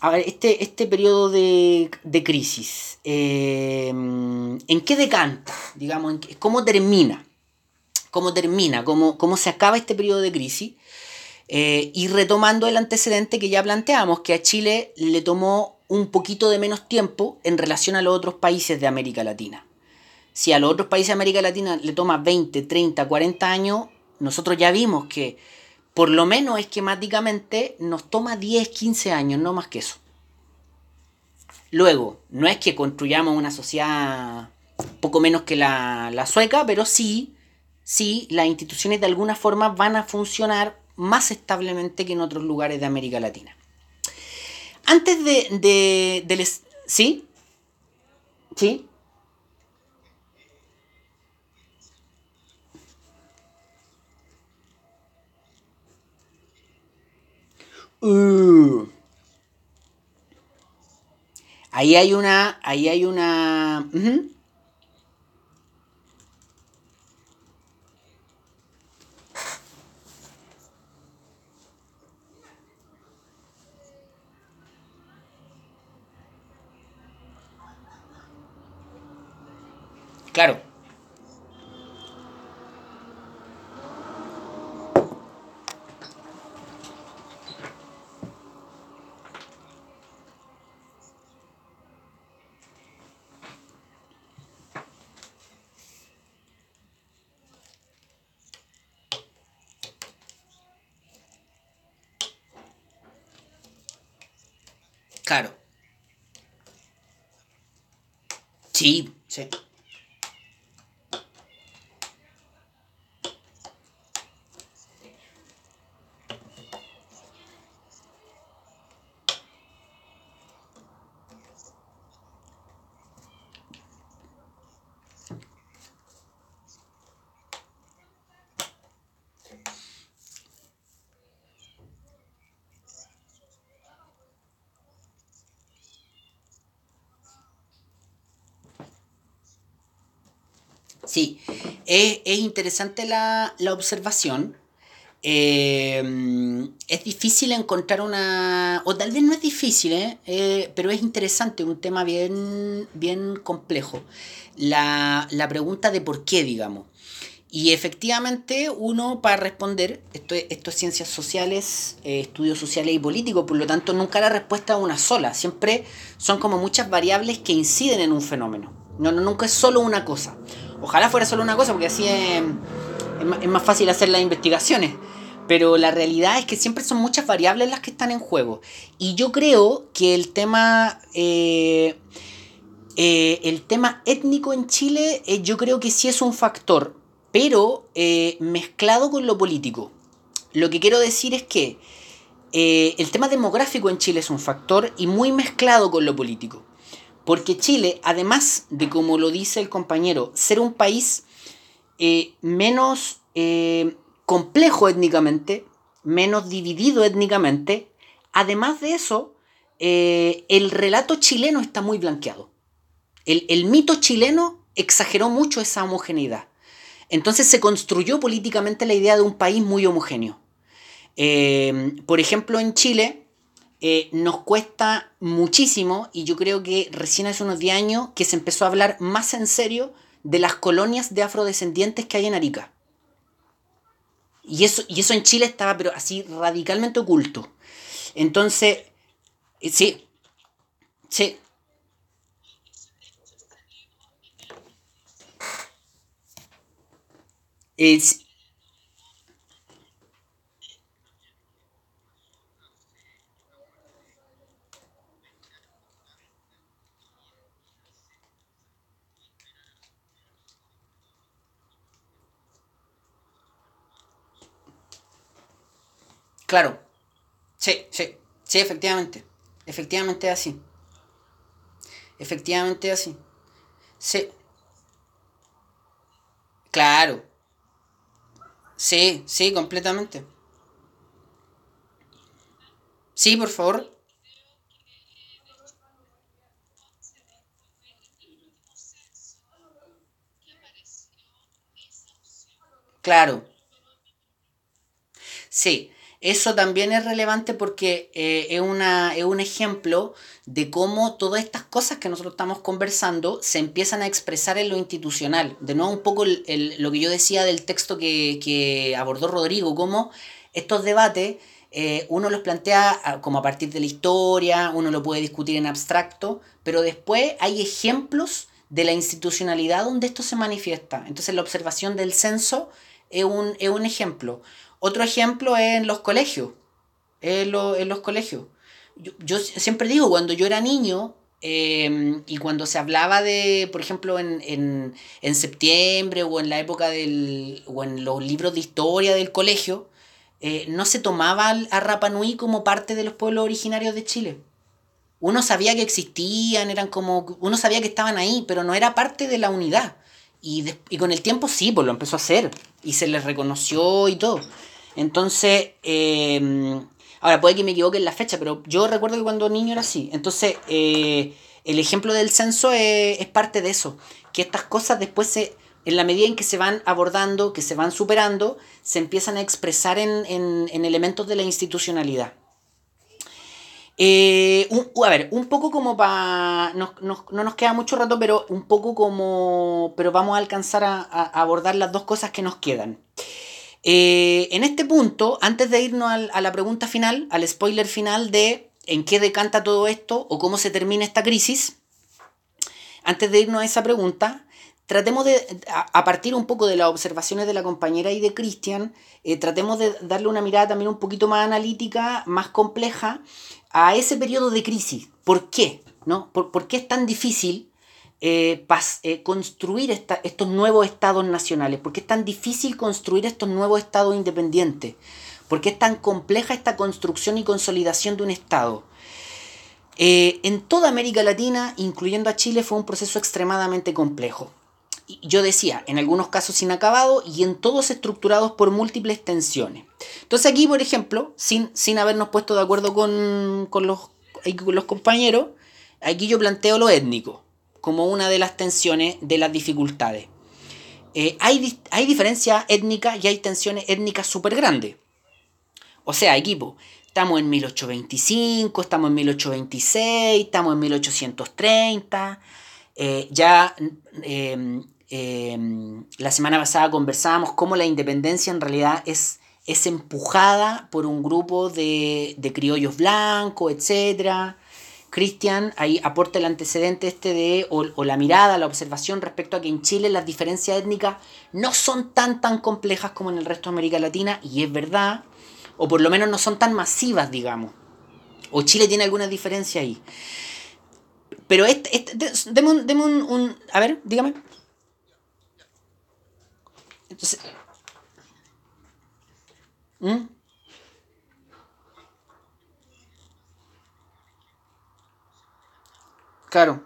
a ver, este, este periodo de, crisis, eh, ¿en qué decanta? Digamos, ¿cómo termina? ¿Cómo termina? ¿Cómo, cómo se acaba este periodo de crisis? Eh, y retomando el antecedente que ya planteamos, que a Chile le tomó un poquito de menos tiempo en relación a los otros países de América Latina. Si a los otros países de América Latina le toma 20, 30, 40 años, nosotros ya vimos que por lo menos esquemáticamente nos toma 10, 15 años, no más que eso. Luego, no es que construyamos una sociedad poco menos que la, sueca, pero sí, sí, las instituciones de alguna forma van a funcionar más establemente que en otros lugares de América Latina. Antes de... de, de ¿Sí? ¿Sí? Uh. Ahí hay una. Ahí hay una. Claro. Claro. Sí, sí. Sí, es, interesante la, observación. Eh, es difícil encontrar una, o tal vez no es difícil, ¿eh? Eh, pero es interesante, un tema bien, bien complejo. La, pregunta de por qué, digamos. Y efectivamente uno para responder, esto, esto es ciencias sociales, estudios sociales y políticos, por lo tanto nunca la respuesta es una sola, siempre son como muchas variables que inciden en un fenómeno. No, no, nunca es solo una cosa. Ojalá fuera solo una cosa, porque así es, más fácil hacer las investigaciones. Pero la realidad es que siempre son muchas variables las que están en juego. Y yo creo que el tema. Eh, eh, el tema étnico en Chile, eh, yo creo que sí es un factor, pero mezclado con lo político. Lo que quiero decir es que el tema demográfico en Chile es un factor y muy mezclado con lo político. Porque Chile, además de, como lo dice el compañero, ser un país eh, menos eh, complejo étnicamente, menos dividido étnicamente, además de eso, eh, el relato chileno está muy blanqueado. El, el mito chileno exageró mucho esa homogeneidad. Entonces se construyó políticamente la idea de un país muy homogéneo. por ejemplo, en Chile, eh, nos cuesta muchísimo, y yo creo que recién hace unos 10 años que se empezó a hablar más en serio de las colonias de afrodescendientes que hay en Arica. Y eso, y eso en Chile estaba pero así radicalmente oculto. Entonces, eh, sí, sí. Claro. Sí, sí. Sí, efectivamente. Efectivamente así. Efectivamente así. Sí. Claro. Sí, sí, completamente. Sí, por favor. Claro. Sí. Eso también es relevante porque eh, es, una, es un ejemplo de cómo todas estas cosas que nosotros estamos conversando se empiezan a expresar en lo institucional. De nuevo, un poco lo que yo decía del texto que, abordó Rodrigo, cómo estos debates eh, uno los plantea como a partir de la historia, uno lo puede discutir en abstracto, pero después hay ejemplos de la institucionalidad donde esto se manifiesta. Entonces la observación del censo es un, es un ejemplo. Otro ejemplo es en los colegios. En, los colegios. Yo, siempre digo, cuando yo era niño, em, y cuando se hablaba de, por ejemplo, en, septiembre o en la época del. o en los libros de historia del colegio, eh, no se tomaba a Rapa Nui como parte de los pueblos originarios de Chile. Uno sabía que existían, eran como. uno sabía que estaban ahí, pero no era parte de la unidad. Y, y con el tiempo sí, pues lo empezó a hacer. Y se les reconoció y todo. Entonces, em, ahora puede que me equivoque en la fecha, pero yo recuerdo que cuando niño era así. Entonces, eh, el ejemplo del censo es, parte de eso, que estas cosas después se, en la medida en que se van abordando, que se van superando, se empiezan a expresar en, elementos de la institucionalidad. Eh, a ver, un poco como para... No, nos queda mucho rato, pero un poco como... Pero vamos a alcanzar a abordar las dos cosas que nos quedan. Eh, en este punto, antes de irnos a la pregunta final, al spoiler final de en qué decanta todo esto o cómo se termina esta crisis, antes de irnos a esa pregunta, tratemos de, a, partir un poco de las observaciones de la compañera y de Cristian, eh, tratemos de darle una mirada también un poquito más analítica, más compleja, a ese periodo de crisis. ¿Por qué? ¿No? ¿Por, qué es tan difícil eh, eh, construir estos nuevos estados nacionales? ¿Por qué es tan difícil construir estos nuevos estados independientes? ¿Por qué es tan compleja esta construcción y consolidación de un estado? en toda América Latina, incluyendo a Chile, fue un proceso extremadamente complejo yo decía, en algunos casos inacabado y en todos estructurados por múltiples tensiones. Entonces aquí, por ejemplo, sin, sin habernos puesto de acuerdo con, los, los compañeros, aquí yo planteo lo étnico como una de las tensiones de las dificultades. Eh, hay, hay diferencias étnicas y hay tensiones étnicas súper grandes. O sea, equipo, estamos en 1825, estamos en 1826, estamos en 1830. Eh, ya eh, Em, la semana pasada conversábamos cómo la independencia en realidad es, es empujada por un grupo de, criollos blancos, etc. Cristian ahí aporta el antecedente este de, o, la mirada, la observación respecto a que en Chile las diferencias étnicas no son tan tan complejas como en el resto de América Latina, y es verdad, o por lo menos no son tan masivas, digamos. O Chile tiene alguna diferencia ahí. Pero este, este deme, un, un, A ver, dígame. Entonces. ¿Mm? Claro.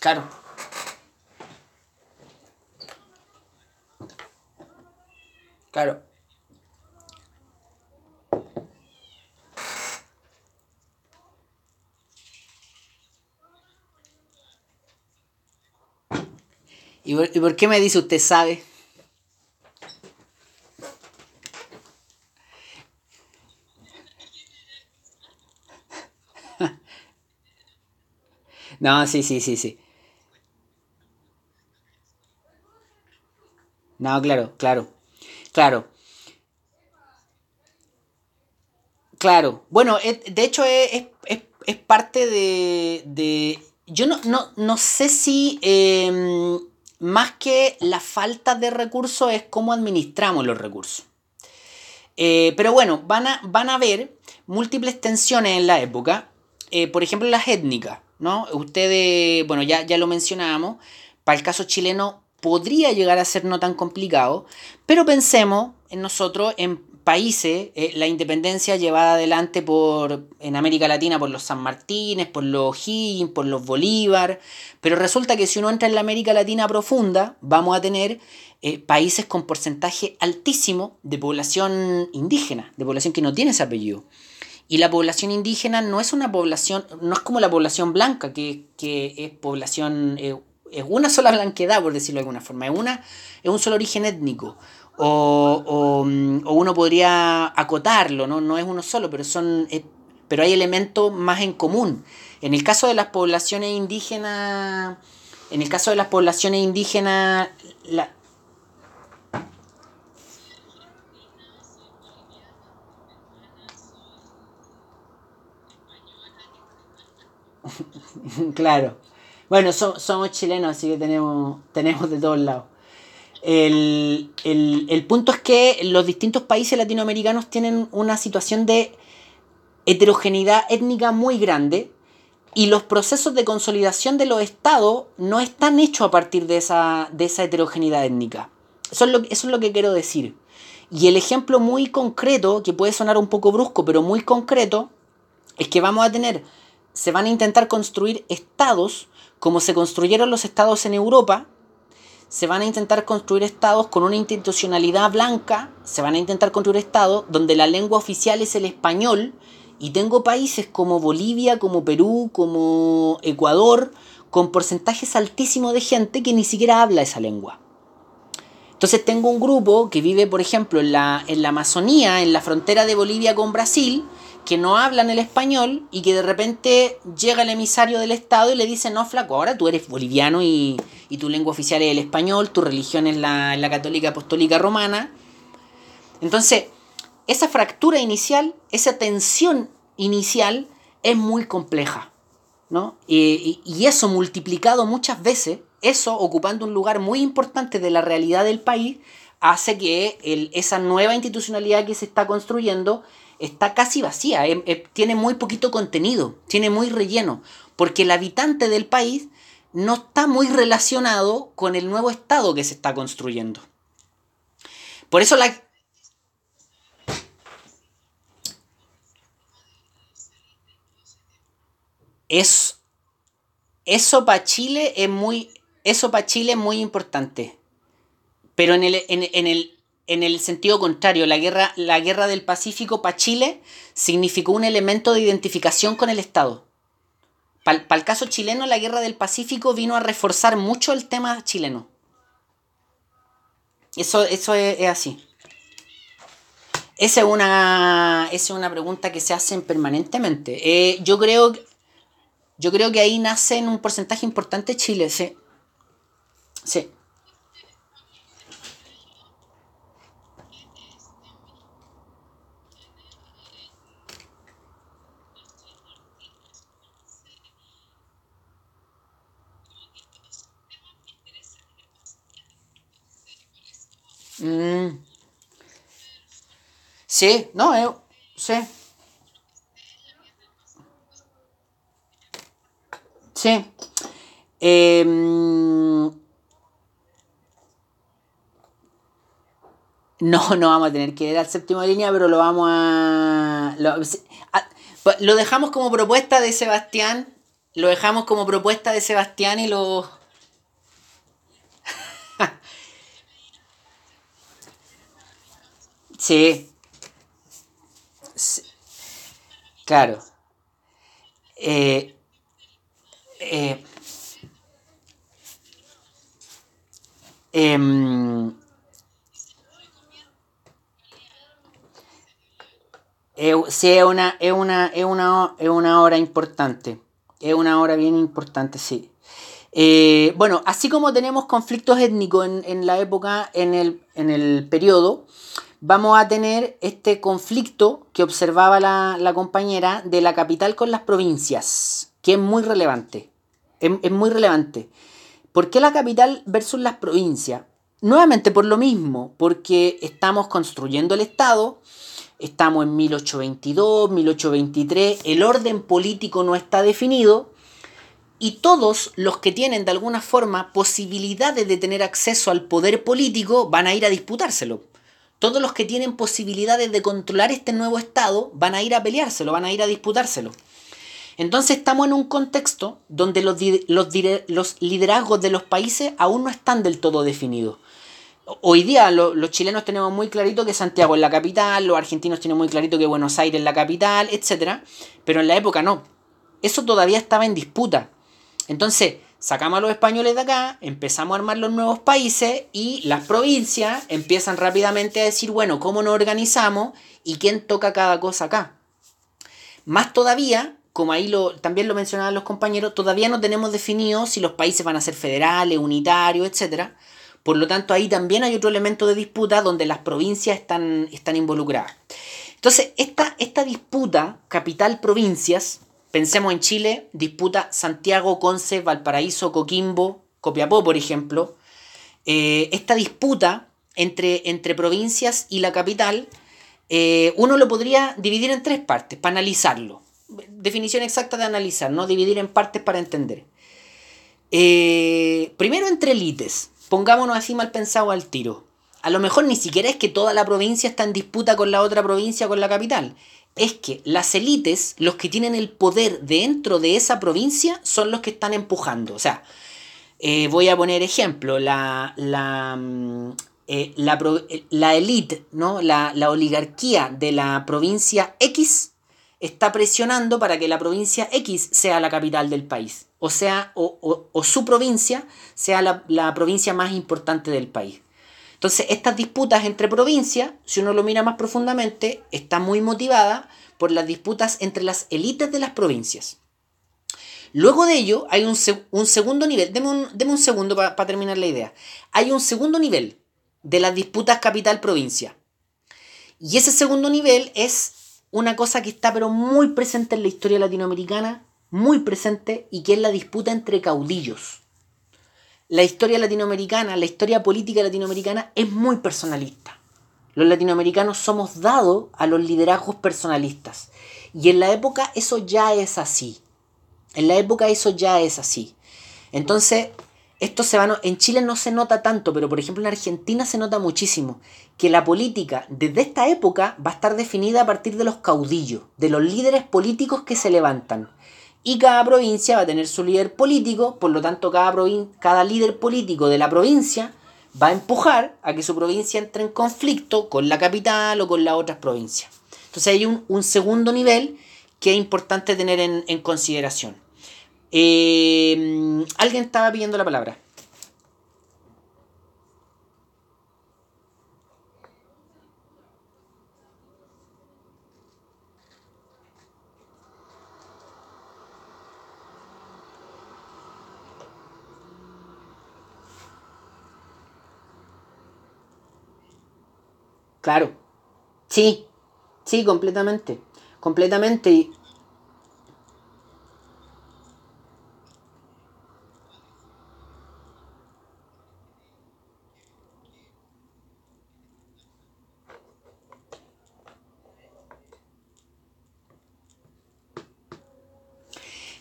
Claro. Claro. ¿Y por, qué me dice usted sabe? No, sí, sí, sí, sí. No, claro, claro, claro. Claro. Bueno, de hecho es, parte de, Yo no, no, sé si... Em, más que la falta de recursos es cómo administramos los recursos. Eh, pero bueno, van a, van a haber múltiples tensiones en la época, eh, por ejemplo las étnicas, ¿no? Ustedes, bueno, ya, ya lo mencionábamos, para el caso chileno podría llegar a ser no tan complicado, pero pensemos en nosotros en países, eh, la independencia llevada adelante por, en América Latina por los San Martínez, por los Higgins, por los Bolívar, pero resulta que si uno entra en la América Latina profunda, vamos a tener eh, países con porcentaje altísimo de población indígena, de población que no tiene ese apellido. Y la población indígena no es una población, no es como la población blanca, que, es población, eh, es una sola blanquedad, por decirlo de alguna forma, es, una, es un solo origen étnico. O, o, uno podría acotarlo, ¿no? no es uno solo, pero, son, eh, pero hay elementos más en común. En el caso de las poblaciones indígenas, en el caso de las poblaciones indígenas, la... claro. Bueno, somos chilenos, así que tenemos, tenemos de todos lados. El, punto es que los distintos países latinoamericanos tienen una situación de heterogeneidad étnica muy grande y los procesos de consolidación de los estados no están hechos a partir de esa, de esa heterogeneidad étnica. Eso es, lo, eso es lo que quiero decir. Y el ejemplo muy concreto, que puede sonar un poco brusco, pero muy concreto, es que vamos a tener, se van a intentar construir estados como se construyeron los estados en Europa, se van a intentar construir estados con una institucionalidad blanca, se van a intentar construir estados donde la lengua oficial es el español, y tengo países como Bolivia, como Perú, como Ecuador, con porcentajes altísimos de gente que ni siquiera habla esa lengua. Entonces tengo un grupo que vive, por ejemplo, en la, en la Amazonía, en la frontera de Bolivia con Brasil, que no hablan el español y que de repente llega el emisario del Estado y le dice, no, flaco, ahora tú eres boliviano y, tu lengua oficial es el español, tu religión es la, la católica apostólica romana. Entonces, esa fractura inicial, esa tensión inicial es muy compleja. ¿no? Y, y, eso multiplicado muchas veces, eso ocupando un lugar muy importante de la realidad del país, hace que el, esa nueva institucionalidad que se está construyendo está casi vacía, em, em, tiene muy poquito contenido, tiene muy relleno, porque el habitante del país no está muy relacionado con el nuevo Estado que se está construyendo. Por eso la... Es, eso para Chile es muy... Eso para Chile es muy importante. Pero en el, en el, en el sentido contrario, la guerra, la guerra del Pacífico para Chile significó un elemento de identificación con el Estado. Para el caso chileno, la guerra del Pacífico vino a reforzar mucho el tema chileno. Eso, eso es, así. Esa es, una, es una pregunta que se hacen permanentemente. Eh, yo, creo, yo creo que ahí nace en un porcentaje importante Chile, sí. Sí. Mm. Sí, no, eh, sí. Sí. Em, no, no vamos a tener que ir al séptimo de línea, pero lo vamos a lo, a, lo dejamos como propuesta de Sebastián. Lo dejamos como propuesta de Sebastián y lo Sí. Claro. Eh, eh, em, sí, es una, es una, es una, es una hora importante. Es una hora bien importante, sí. Eh, bueno, así como tenemos conflictos étnicos en, en la época, en el, en el periodo, vamos a tener este conflicto que observaba la, compañera de la capital con las provincias, que es muy relevante. Es, muy relevante. ¿Por qué la capital versus las provincias? Nuevamente por lo mismo, porque estamos construyendo el Estado, estamos en 1822, 1823, el orden político no está definido y todos los que tienen de alguna forma posibilidades de tener acceso al poder político van a ir a disputárselo todos los que tienen posibilidades de controlar este nuevo Estado van a ir a peleárselo, van a ir a disputárselo. Entonces estamos en un contexto donde los, los, liderazgos de los países aún no están del todo definidos. Hoy día los chilenos tenemos muy clarito que Santiago es la capital, los argentinos tienen muy clarito que Buenos Aires es la capital, etc. Pero en la época no. Eso todavía estaba en disputa. Entonces, sacamos a los españoles de acá, empezamos a armar los nuevos países y las provincias empiezan rápidamente a decir, bueno, ¿cómo nos organizamos y quién toca cada cosa acá? Más todavía, como ahí también lo mencionaban los compañeros, todavía no tenemos definido si los países van a ser federales, unitarios, etc. Por lo tanto, ahí también hay otro elemento de disputa donde las provincias están, están involucradas. Entonces, esta, esta disputa capital-provincias Pensemos en Chile, disputa Santiago, Conce, Valparaíso, Coquimbo, Copiapó, por ejemplo. Eh, esta disputa entre, entre provincias y la capital, eh, uno lo podría dividir en tres partes para analizarlo. Definición exacta de analizar, no dividir en partes para entender. Eh, primero entre élites, pongámonos así mal pensado al tiro. A lo mejor ni siquiera es que toda la provincia está en disputa con la otra provincia, con la capital es que las élites, los que tienen el poder dentro de esa provincia, son los que están empujando. O sea, eh, voy a poner ejemplo, la, la, mm, eh, la, élite, ¿no? La, oligarquía de la provincia X está presionando para que la provincia X sea la capital del país. O sea, o, su provincia sea la, la provincia más importante del país. Entonces, estas disputas entre provincias, si uno lo mira más profundamente, están muy motivadas por las disputas entre las élites de las provincias. Luego de ello, hay un, segundo nivel. Deme un, segundo para terminar la idea. Hay un segundo nivel de las disputas capital-provincia. Y ese segundo nivel es una cosa que está pero muy presente en la historia latinoamericana, muy presente, y que es la disputa entre caudillos. La historia latinoamericana, la historia política latinoamericana es muy personalista. Los latinoamericanos somos dados a los liderazgos personalistas. Y en la época eso ya es así. En la época eso ya es así. Entonces, esto se va en Chile no se nota tanto, pero por ejemplo en Argentina se nota muchísimo que la política desde esta época va a estar definida a partir de los caudillos, de los líderes políticos que se levantan. Y cada provincia va a tener su líder político, por lo tanto cada, cada líder político de la provincia va a empujar a que su provincia entre en conflicto con la capital o con las otras provincias. Entonces hay un, segundo nivel que es importante tener en consideración. Eh, alguien estaba pidiendo la palabra. Claro. Sí, sí, completamente. Completamente.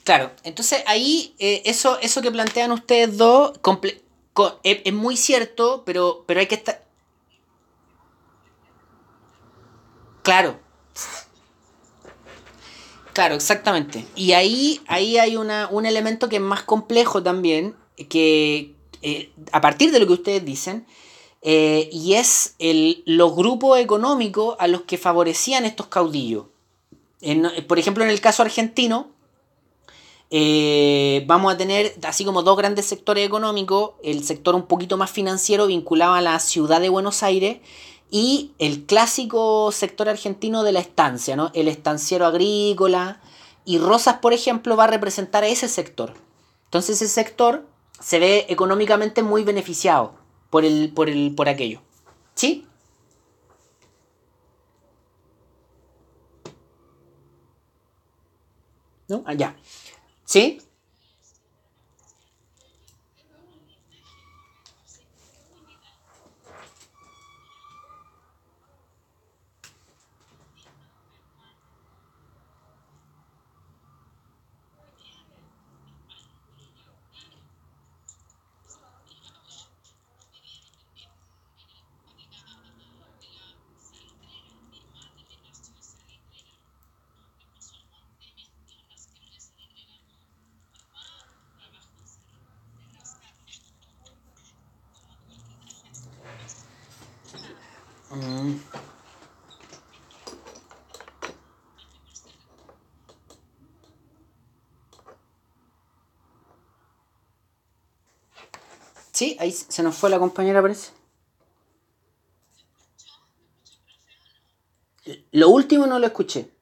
Claro, entonces ahí eh, eso, eso que plantean ustedes dos es, muy cierto, pero, pero hay que estar... Claro. Claro, exactamente. Y ahí, ahí hay una, un elemento que es más complejo también, que eh, a partir de lo que ustedes dicen, eh, y es el, los grupos económicos a los que favorecían estos caudillos. por ejemplo, en el caso argentino, eh, vamos a tener así como dos grandes sectores económicos, el sector un poquito más financiero vinculado a la ciudad de Buenos Aires y el clásico sector argentino de la estancia, ¿no? el estanciero agrícola. Y Rosas, por ejemplo, va a representar a ese sector. Entonces ese sector se ve económicamente muy beneficiado por, el, por, el, por aquello. ¿Sí? ¿No? Allá. Ah, ¿Sí? Ahí se nos fue la compañera, parece. Lo último no lo escuché.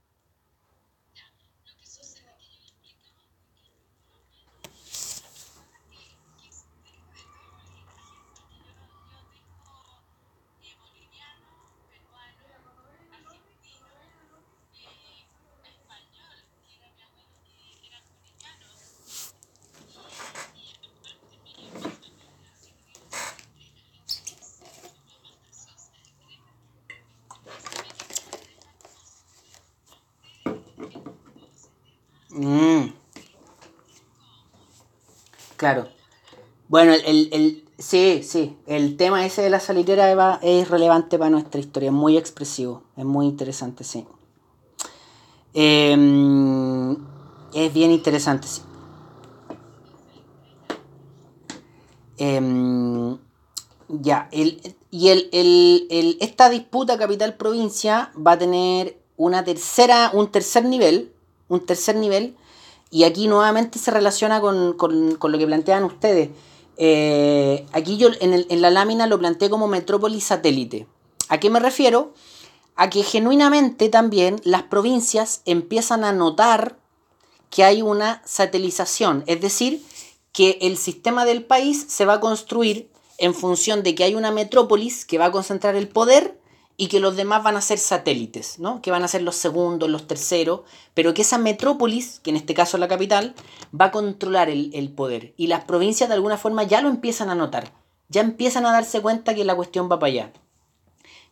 Claro. Bueno, el, sí, sí, el tema ese de la salitera es relevante para nuestra historia, es muy expresivo, es muy interesante, sí. Em, es bien interesante, sí. Em, ya, y el, esta disputa capital-provincia va a tener una tercera, un tercer nivel, un tercer nivel y aquí nuevamente se relaciona con, lo que plantean ustedes. Eh, aquí yo en, en, la lámina lo planteé como metrópolis satélite. ¿A qué me refiero? A que genuinamente también las provincias empiezan a notar que hay una satelización, es decir, que el sistema del país se va a construir en función de que hay una metrópolis que va a concentrar el poder y que los demás van a ser satélites, ¿no? que van a ser los segundos, los terceros, pero que esa metrópolis, que en este caso es la capital, va a controlar el, poder. Y las provincias de alguna forma ya lo empiezan a notar, ya empiezan a darse cuenta que la cuestión va para allá.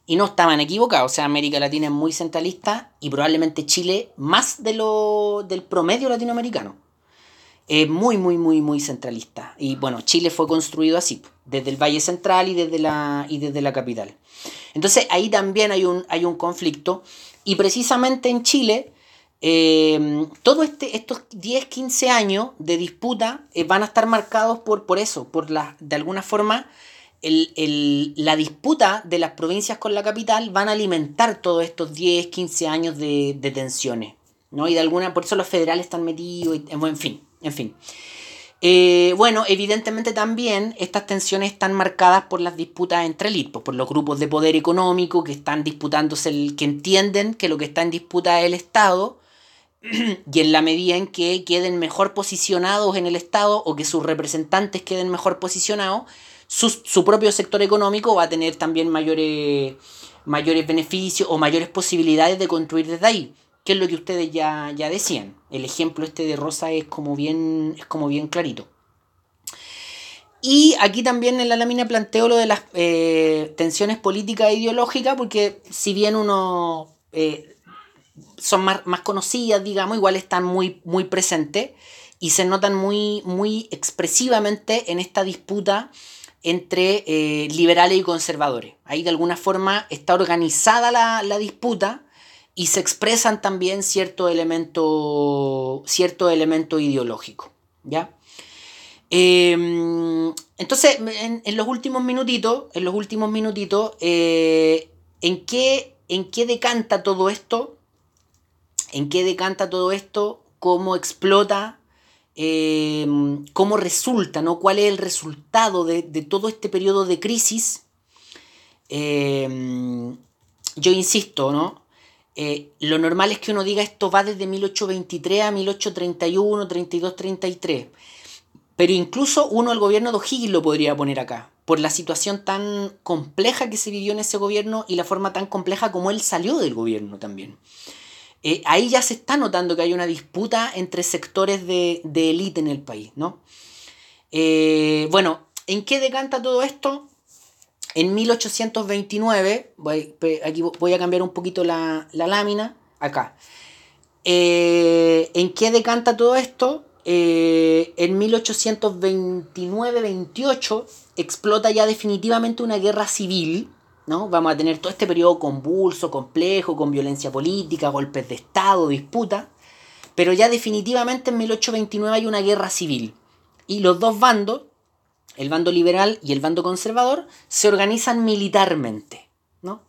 Y no estaban equivocados, o sea, América Latina es muy centralista y probablemente Chile más de lo, del promedio latinoamericano. Es muy, muy, muy, muy centralista. Y bueno, Chile fue construido así, desde el Valle Central y desde la, y desde la capital. Entonces ahí también hay un, hay un conflicto. Y precisamente en Chile, eh, todos este, estos 10, 15 años de disputa eh, van a estar marcados por, por eso, por la, de alguna forma, la disputa de las provincias con la capital van a alimentar todos estos 10, 15 años de, tensiones. ¿no? Y de alguna, por eso los federales están metidos, en fin, en fin. Eh, bueno, evidentemente también estas tensiones están marcadas por las disputas entre élites, pues, por los grupos de poder económico que están disputándose, el, que entienden que lo que está en disputa es el Estado, y en la medida en que queden mejor posicionados en el Estado o que sus representantes queden mejor posicionados, su, propio sector económico va a tener también mayores, mayores beneficios o mayores posibilidades de construir desde ahí que es lo que ustedes ya, ya decían. El ejemplo este de Rosa es como bien, es como bien clarito. Y aquí también en la lámina planteo lo de las eh, tensiones políticas e ideológicas, porque si bien uno eh, son más, conocidas, digamos, igual están muy, muy presentes y se notan muy, muy expresivamente en esta disputa entre eh, liberales y conservadores. Ahí de alguna forma está organizada la, la disputa y se expresan también cierto elemento, cierto elemento ideológico. ¿ya? Em, entonces, en, los últimos minutitos, en los últimos minutitos, eh, ¿en, qué, ¿en qué decanta todo esto? ¿En qué decanta todo esto? ¿Cómo explota? Em, ¿Cómo resulta? ¿no? ¿Cuál es el resultado de, de todo este periodo de crisis? Em, yo insisto, ¿no? Eh, lo normal es que uno diga esto va desde 1823 a 1831, 32, 33. Pero incluso uno, el gobierno de O'Higgins, lo podría poner acá, por la situación tan compleja que se vivió en ese gobierno y la forma tan compleja como él salió del gobierno también. Eh, ahí ya se está notando que hay una disputa entre sectores de, élite en el país, ¿no? Eh, bueno, ¿en qué decanta todo esto? En 1829, voy, aquí voy a cambiar un poquito la, lámina, acá. Eh, ¿En qué decanta todo esto? Eh, en 1829-28 explota ya definitivamente una guerra civil, ¿no? Vamos a tener todo este periodo convulso, complejo, con violencia política, golpes de Estado, disputa, pero ya definitivamente en 1829 hay una guerra civil. Y los dos bandos, el bando liberal y el bando conservador se organizan militarmente. ¿no?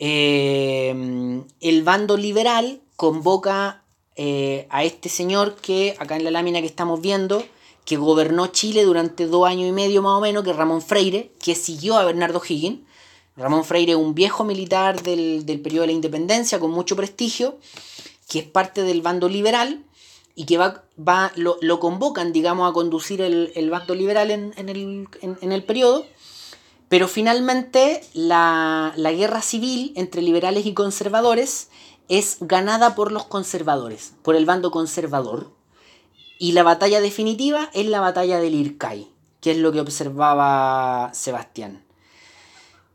Eh, el bando liberal convoca eh, a este señor que, acá en la lámina que estamos viendo, que gobernó Chile durante dos años y medio más o menos, que es Ramón Freire, que siguió a Bernardo Higgins. Ramón Freire, un viejo militar del, del periodo de la independencia con mucho prestigio, que es parte del bando liberal y que va, va lo, convocan, digamos, a conducir el, el bando liberal en, el, en, el, periodo, pero finalmente la, guerra civil entre liberales y conservadores es ganada por los conservadores, por el bando conservador, y la batalla definitiva es la batalla del Ircay, que es lo que observaba Sebastián.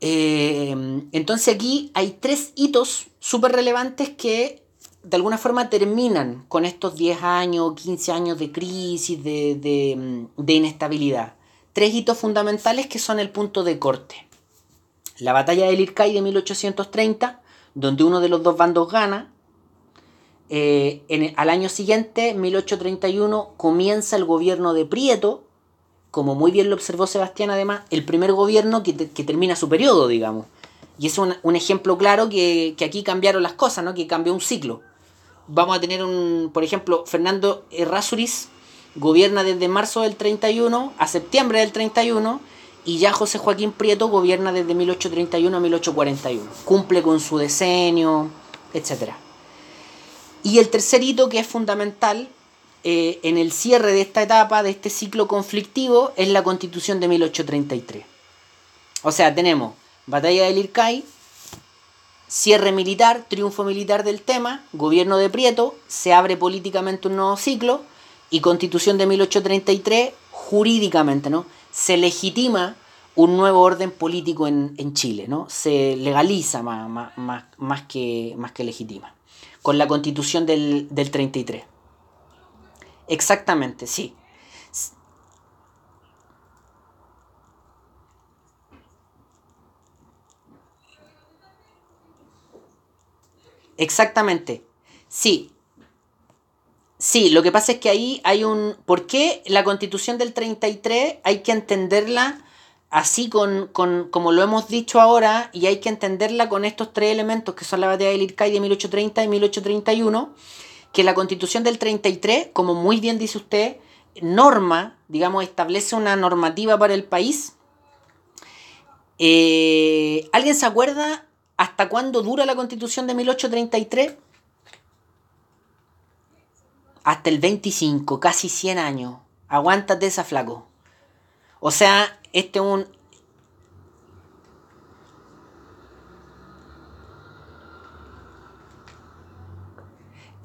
Eh, entonces aquí hay tres hitos súper relevantes que de alguna forma terminan con estos 10 años, 15 años de crisis, de, inestabilidad. Tres hitos fundamentales que son el punto de corte. La batalla del Ircay de 1830, donde uno de los dos bandos gana. Eh, al año siguiente, 1831, comienza el gobierno de Prieto, como muy bien lo observó Sebastián además, el primer gobierno que, termina su periodo, digamos. Y es un, ejemplo claro que, que, aquí cambiaron las cosas, ¿no? que cambió un ciclo vamos a tener un, por ejemplo, Fernando Errázuriz gobierna desde marzo del 31 a septiembre del 31 y ya José Joaquín Prieto gobierna desde 1831 a 1841. Cumple con su decenio, etc. Y el tercer hito que es fundamental eh, en el cierre de esta etapa, de este ciclo conflictivo, es la constitución de 1833. O sea, tenemos batalla del Ircay, cierre militar, triunfo militar del tema, gobierno de Prieto, se abre políticamente un nuevo ciclo y constitución de 1833 jurídicamente, ¿no? Se legitima un nuevo orden político en, Chile, ¿no? Se legaliza más, más, más, que, más que legitima. Con la constitución del, del 33. Exactamente, sí. Exactamente. Sí. Sí, lo que pasa es que ahí hay un... ¿Por qué la constitución del 33 hay que entenderla así con, con, como lo hemos dicho ahora y hay que entenderla con estos tres elementos que son la batalla del Ircay de 1830 y 1831? Que la constitución del 33, como muy bien dice usted, norma, digamos, establece una normativa para el país. Eh, ¿Alguien se acuerda ¿Hasta cuándo dura la constitución de 1833? Hasta el 25, casi 100 años. Aguántate esa flaco. O sea, este es un...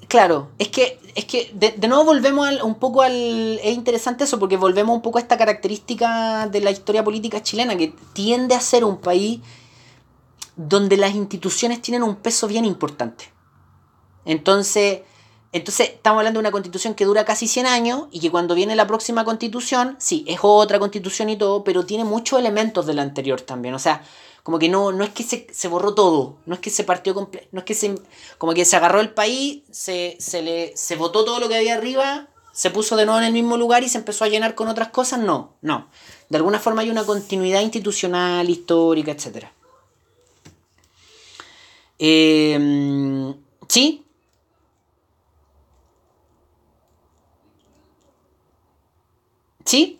Claro, es que, es que de, nuevo volvemos un poco al... Es interesante eso porque volvemos un poco a esta característica de la historia política chilena que tiende a ser un país donde las instituciones tienen un peso bien importante. Entonces, entonces estamos hablando de una constitución que dura casi 100 años y que cuando viene la próxima constitución, sí, es otra constitución y todo, pero tiene muchos elementos de la anterior también. O sea, como que no, no es que se, borró todo, no es que se partió completo, no es que se, como que se agarró el país, se, se, le, se votó todo lo que había arriba, se puso de nuevo en el mismo lugar y se empezó a llenar con otras cosas. No, no. De alguna forma hay una continuidad institucional, histórica, etcétera. Eh, ¿Sí? ¿Sí?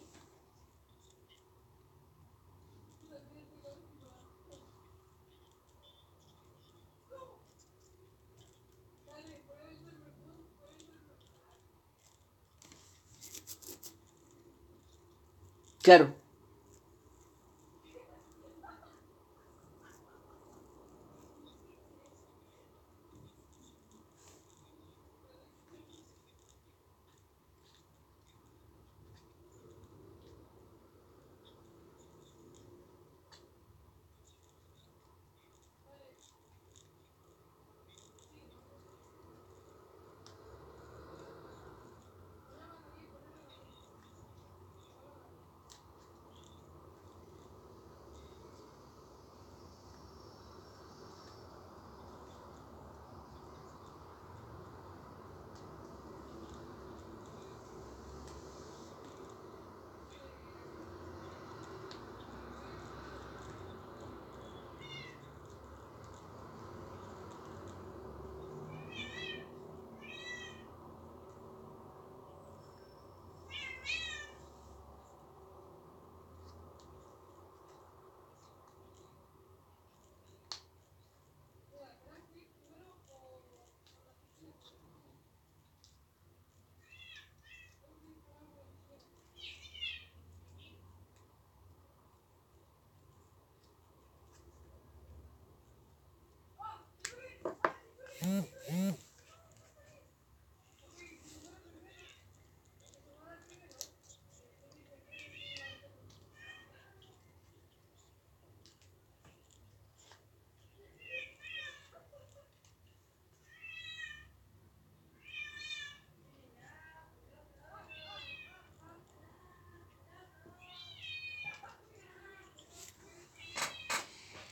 Claro.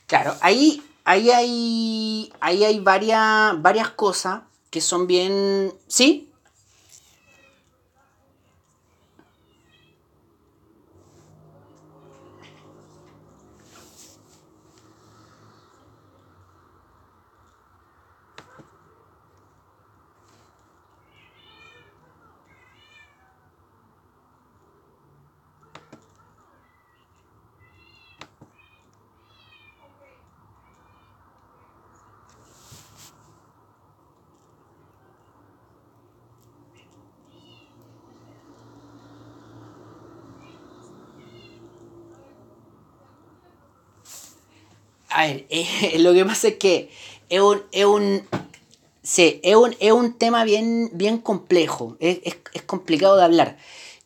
Claro, ahí ahí hay, ahí hay varias, varias cosas que son bien... ¿Sí? A ver, eh, lo que pasa es que es un, es un, sí, es un, es un tema bien, bien complejo, es, es, es complicado de hablar.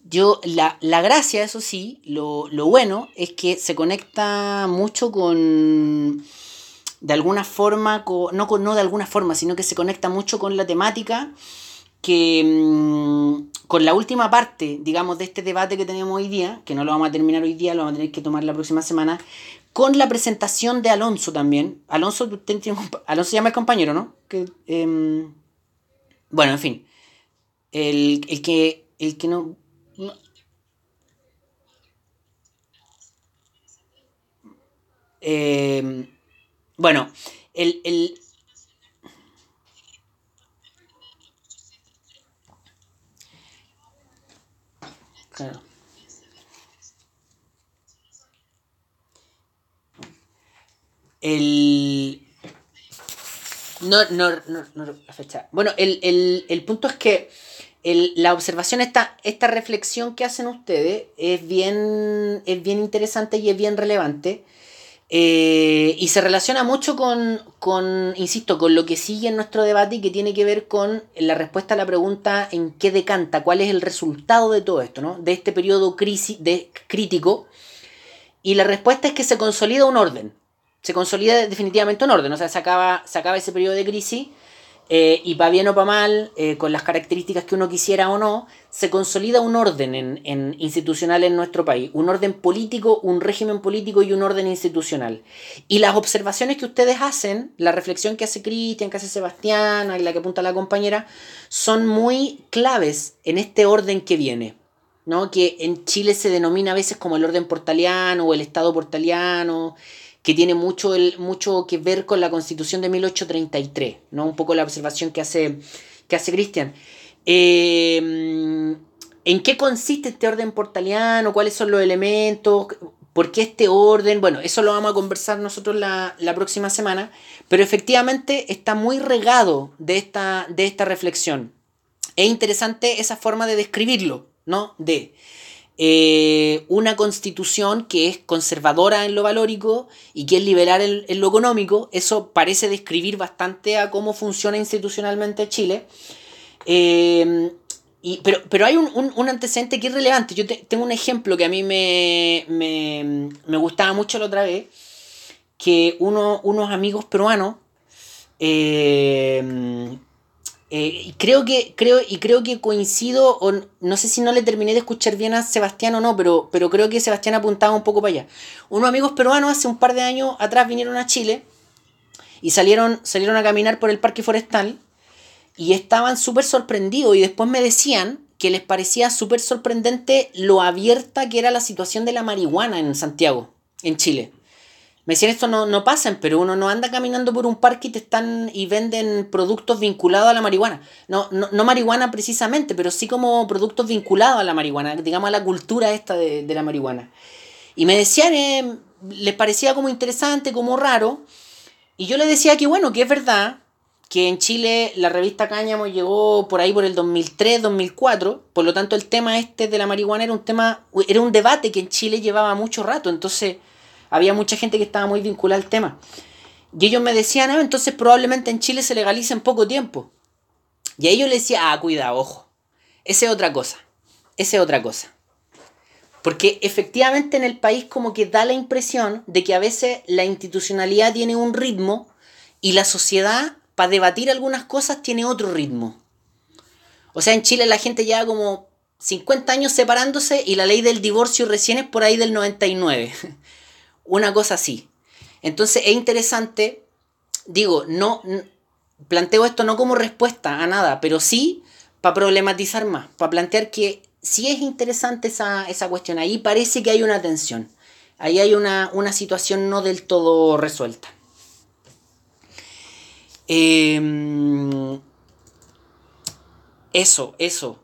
Yo, la, la, gracia, eso sí, lo, lo, bueno es que se conecta mucho con, de alguna forma, no, no de alguna forma, sino que se conecta mucho con la temática que mmm, con la última parte, digamos, de este debate que tenemos hoy día, que no lo vamos a terminar hoy día, lo vamos a tener que tomar la próxima semana, con la presentación de Alonso también. Alonso, Alonso se llama el compañero, ¿no? Que, eh, bueno, en fin. El, el, que, el que no, eh, bueno, el, el Claro. El. No, no, no, no la fecha. Bueno, el, el, el punto es que la observación, esta, esta reflexión que hacen ustedes es bien, es bien interesante y es bien relevante. Eh, y se relaciona mucho con, con, insisto, con lo que sigue en nuestro debate y que tiene que ver con la respuesta a la pregunta en qué decanta, cuál es el resultado de todo esto, ¿no? de este periodo crisis, de, crítico. Y la respuesta es que se consolida un orden, se consolida definitivamente un orden, o sea, se acaba, se acaba ese periodo de crisis eh, y para bien o para mal, eh, con las características que uno quisiera o no, se consolida un orden en, en, institucional en nuestro país, un orden político, un régimen político y un orden institucional. Y las observaciones que ustedes hacen, la reflexión que hace Cristian, que hace Sebastián, y la que apunta la compañera, son muy claves en este orden que viene. ¿no? que en Chile se denomina a veces como el orden portaliano o el Estado portaliano, que tiene mucho, mucho que ver con la constitución de 1833, ¿no? Un poco la observación que hace, que hace Cristian. Eh, ¿En qué consiste este orden portaliano? ¿Cuáles son los elementos? ¿Por qué este orden? Bueno, eso lo vamos a conversar nosotros la, la próxima semana, pero efectivamente está muy regado de esta, de esta reflexión. Es interesante esa forma de describirlo, ¿no? De eh, una constitución que es conservadora en lo valórico y que es liberal en, lo económico. Eso parece describir bastante a cómo funciona institucionalmente Chile. Eh, y, pero, pero hay un, un, antecedente que es relevante. Yo te, tengo un ejemplo que a mí me, me, me gustaba mucho la otra vez, que uno, unos amigos peruanos eh, eh, y creo que, creo, y creo que coincido, o no sé si no le terminé de escuchar bien a Sebastián o no, pero, pero creo que Sebastián apuntaba un poco para allá. Unos amigos peruanos hace un par de años atrás vinieron a Chile y salieron, salieron a caminar por el parque forestal y estaban súper sorprendidos y después me decían que les parecía súper sorprendente lo abierta que era la situación de la marihuana en Santiago, en Chile. Me decían, esto no, no pasa pero uno no anda caminando por un parque y te están y venden productos vinculados a la marihuana. No, no, no marihuana precisamente, pero sí como productos vinculados a la marihuana, digamos a la cultura esta de, de la marihuana. Y me decían, eh, les parecía como interesante, como raro. Y yo les decía que bueno, que es verdad que en Chile la revista Cáñamo llegó por ahí por el 2003, 2004, por lo tanto el tema este de la marihuana era un tema, era un debate que en Chile llevaba mucho rato, entonces había mucha gente que estaba muy vinculada al tema. Y ellos me decían, ah, entonces probablemente en Chile se legalice en poco tiempo. Y a ellos les decía, ah, cuidado, ojo. Esa es otra cosa. Esa es otra cosa. Porque efectivamente en el país como que da la impresión de que a veces la institucionalidad tiene un ritmo y la sociedad para debatir algunas cosas tiene otro ritmo. O sea, en Chile la gente lleva como 50 años separándose y la ley del divorcio recién es por ahí del 99. Una cosa así. Entonces es interesante, digo, no planteo esto no como respuesta a nada, pero sí para problematizar más, para plantear que sí es interesante esa, esa cuestión. Ahí parece que hay una tensión. Ahí hay una, una situación no del todo resuelta. Eh, eso, eso.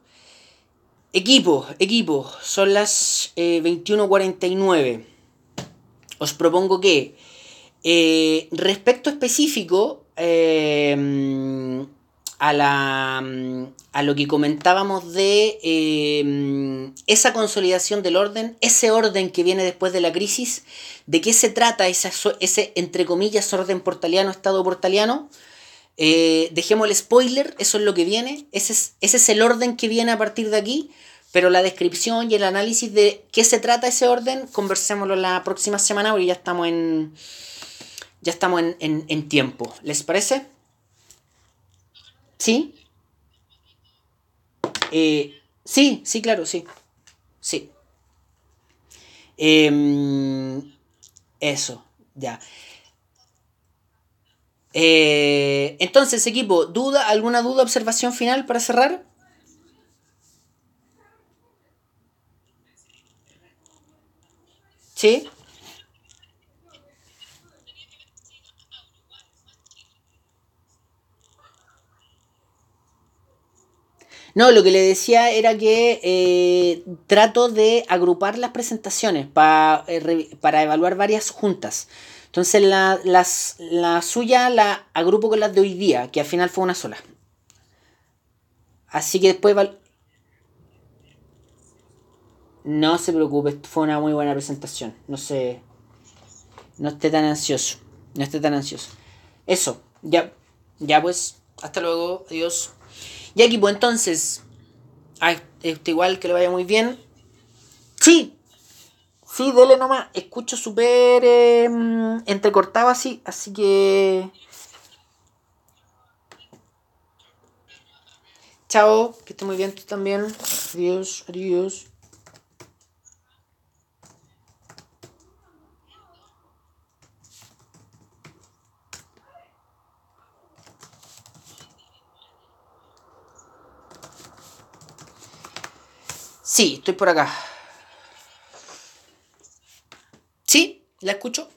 Equipo, equipo. Son las eh, 21.49 os propongo que eh, respecto específico eh, a, la, a lo que comentábamos de eh, esa consolidación del orden, ese orden que viene después de la crisis, de qué se trata ese, ese entre comillas, orden portaliano, estado portaliano. Dejemos el spoiler, eso es lo que viene, ese es, ese es el orden que viene a partir de aquí, pero la descripción y el análisis de qué se trata ese orden, conversémoslo la próxima semana porque ya estamos en, ya estamos en, en tiempo. ¿Les parece? ¿Sí? Eh, sí, sí, claro, sí. Sí. Em, eso, ya. Eh, entonces, equipo, ¿duda, alguna duda, observación final para cerrar? ¿Sí? No, lo que le decía era que eh, trato de agrupar las presentaciones eh, para evaluar varias juntas. Entonces la, la suya la agrupo con las de hoy día, que al final fue una sola. Así que después... No se preocupe, fue una muy buena presentación. No sé... No esté tan ansioso. No esté tan ansioso. Eso, ya. Ya pues, hasta luego. Adiós. Y equipo, entonces. Ay, este, igual que le vaya muy bien. Sí. Sí, dele nomás. Escucho súper em, entrecortado así. Así que. Chao. Que esté muy bien tú también. Adiós. Adiós. Sí, estoy por acá. ¿Sí? ¿La escucho?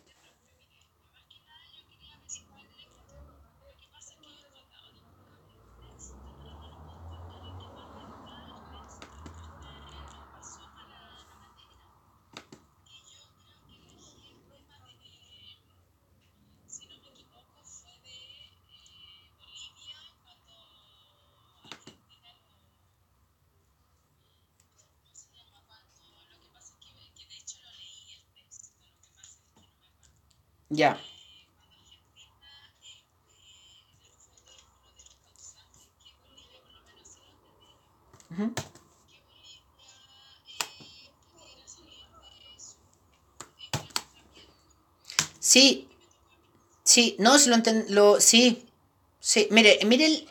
Ya. Sí, sí, no, si lo entiendo, sí, sí, mire, mire,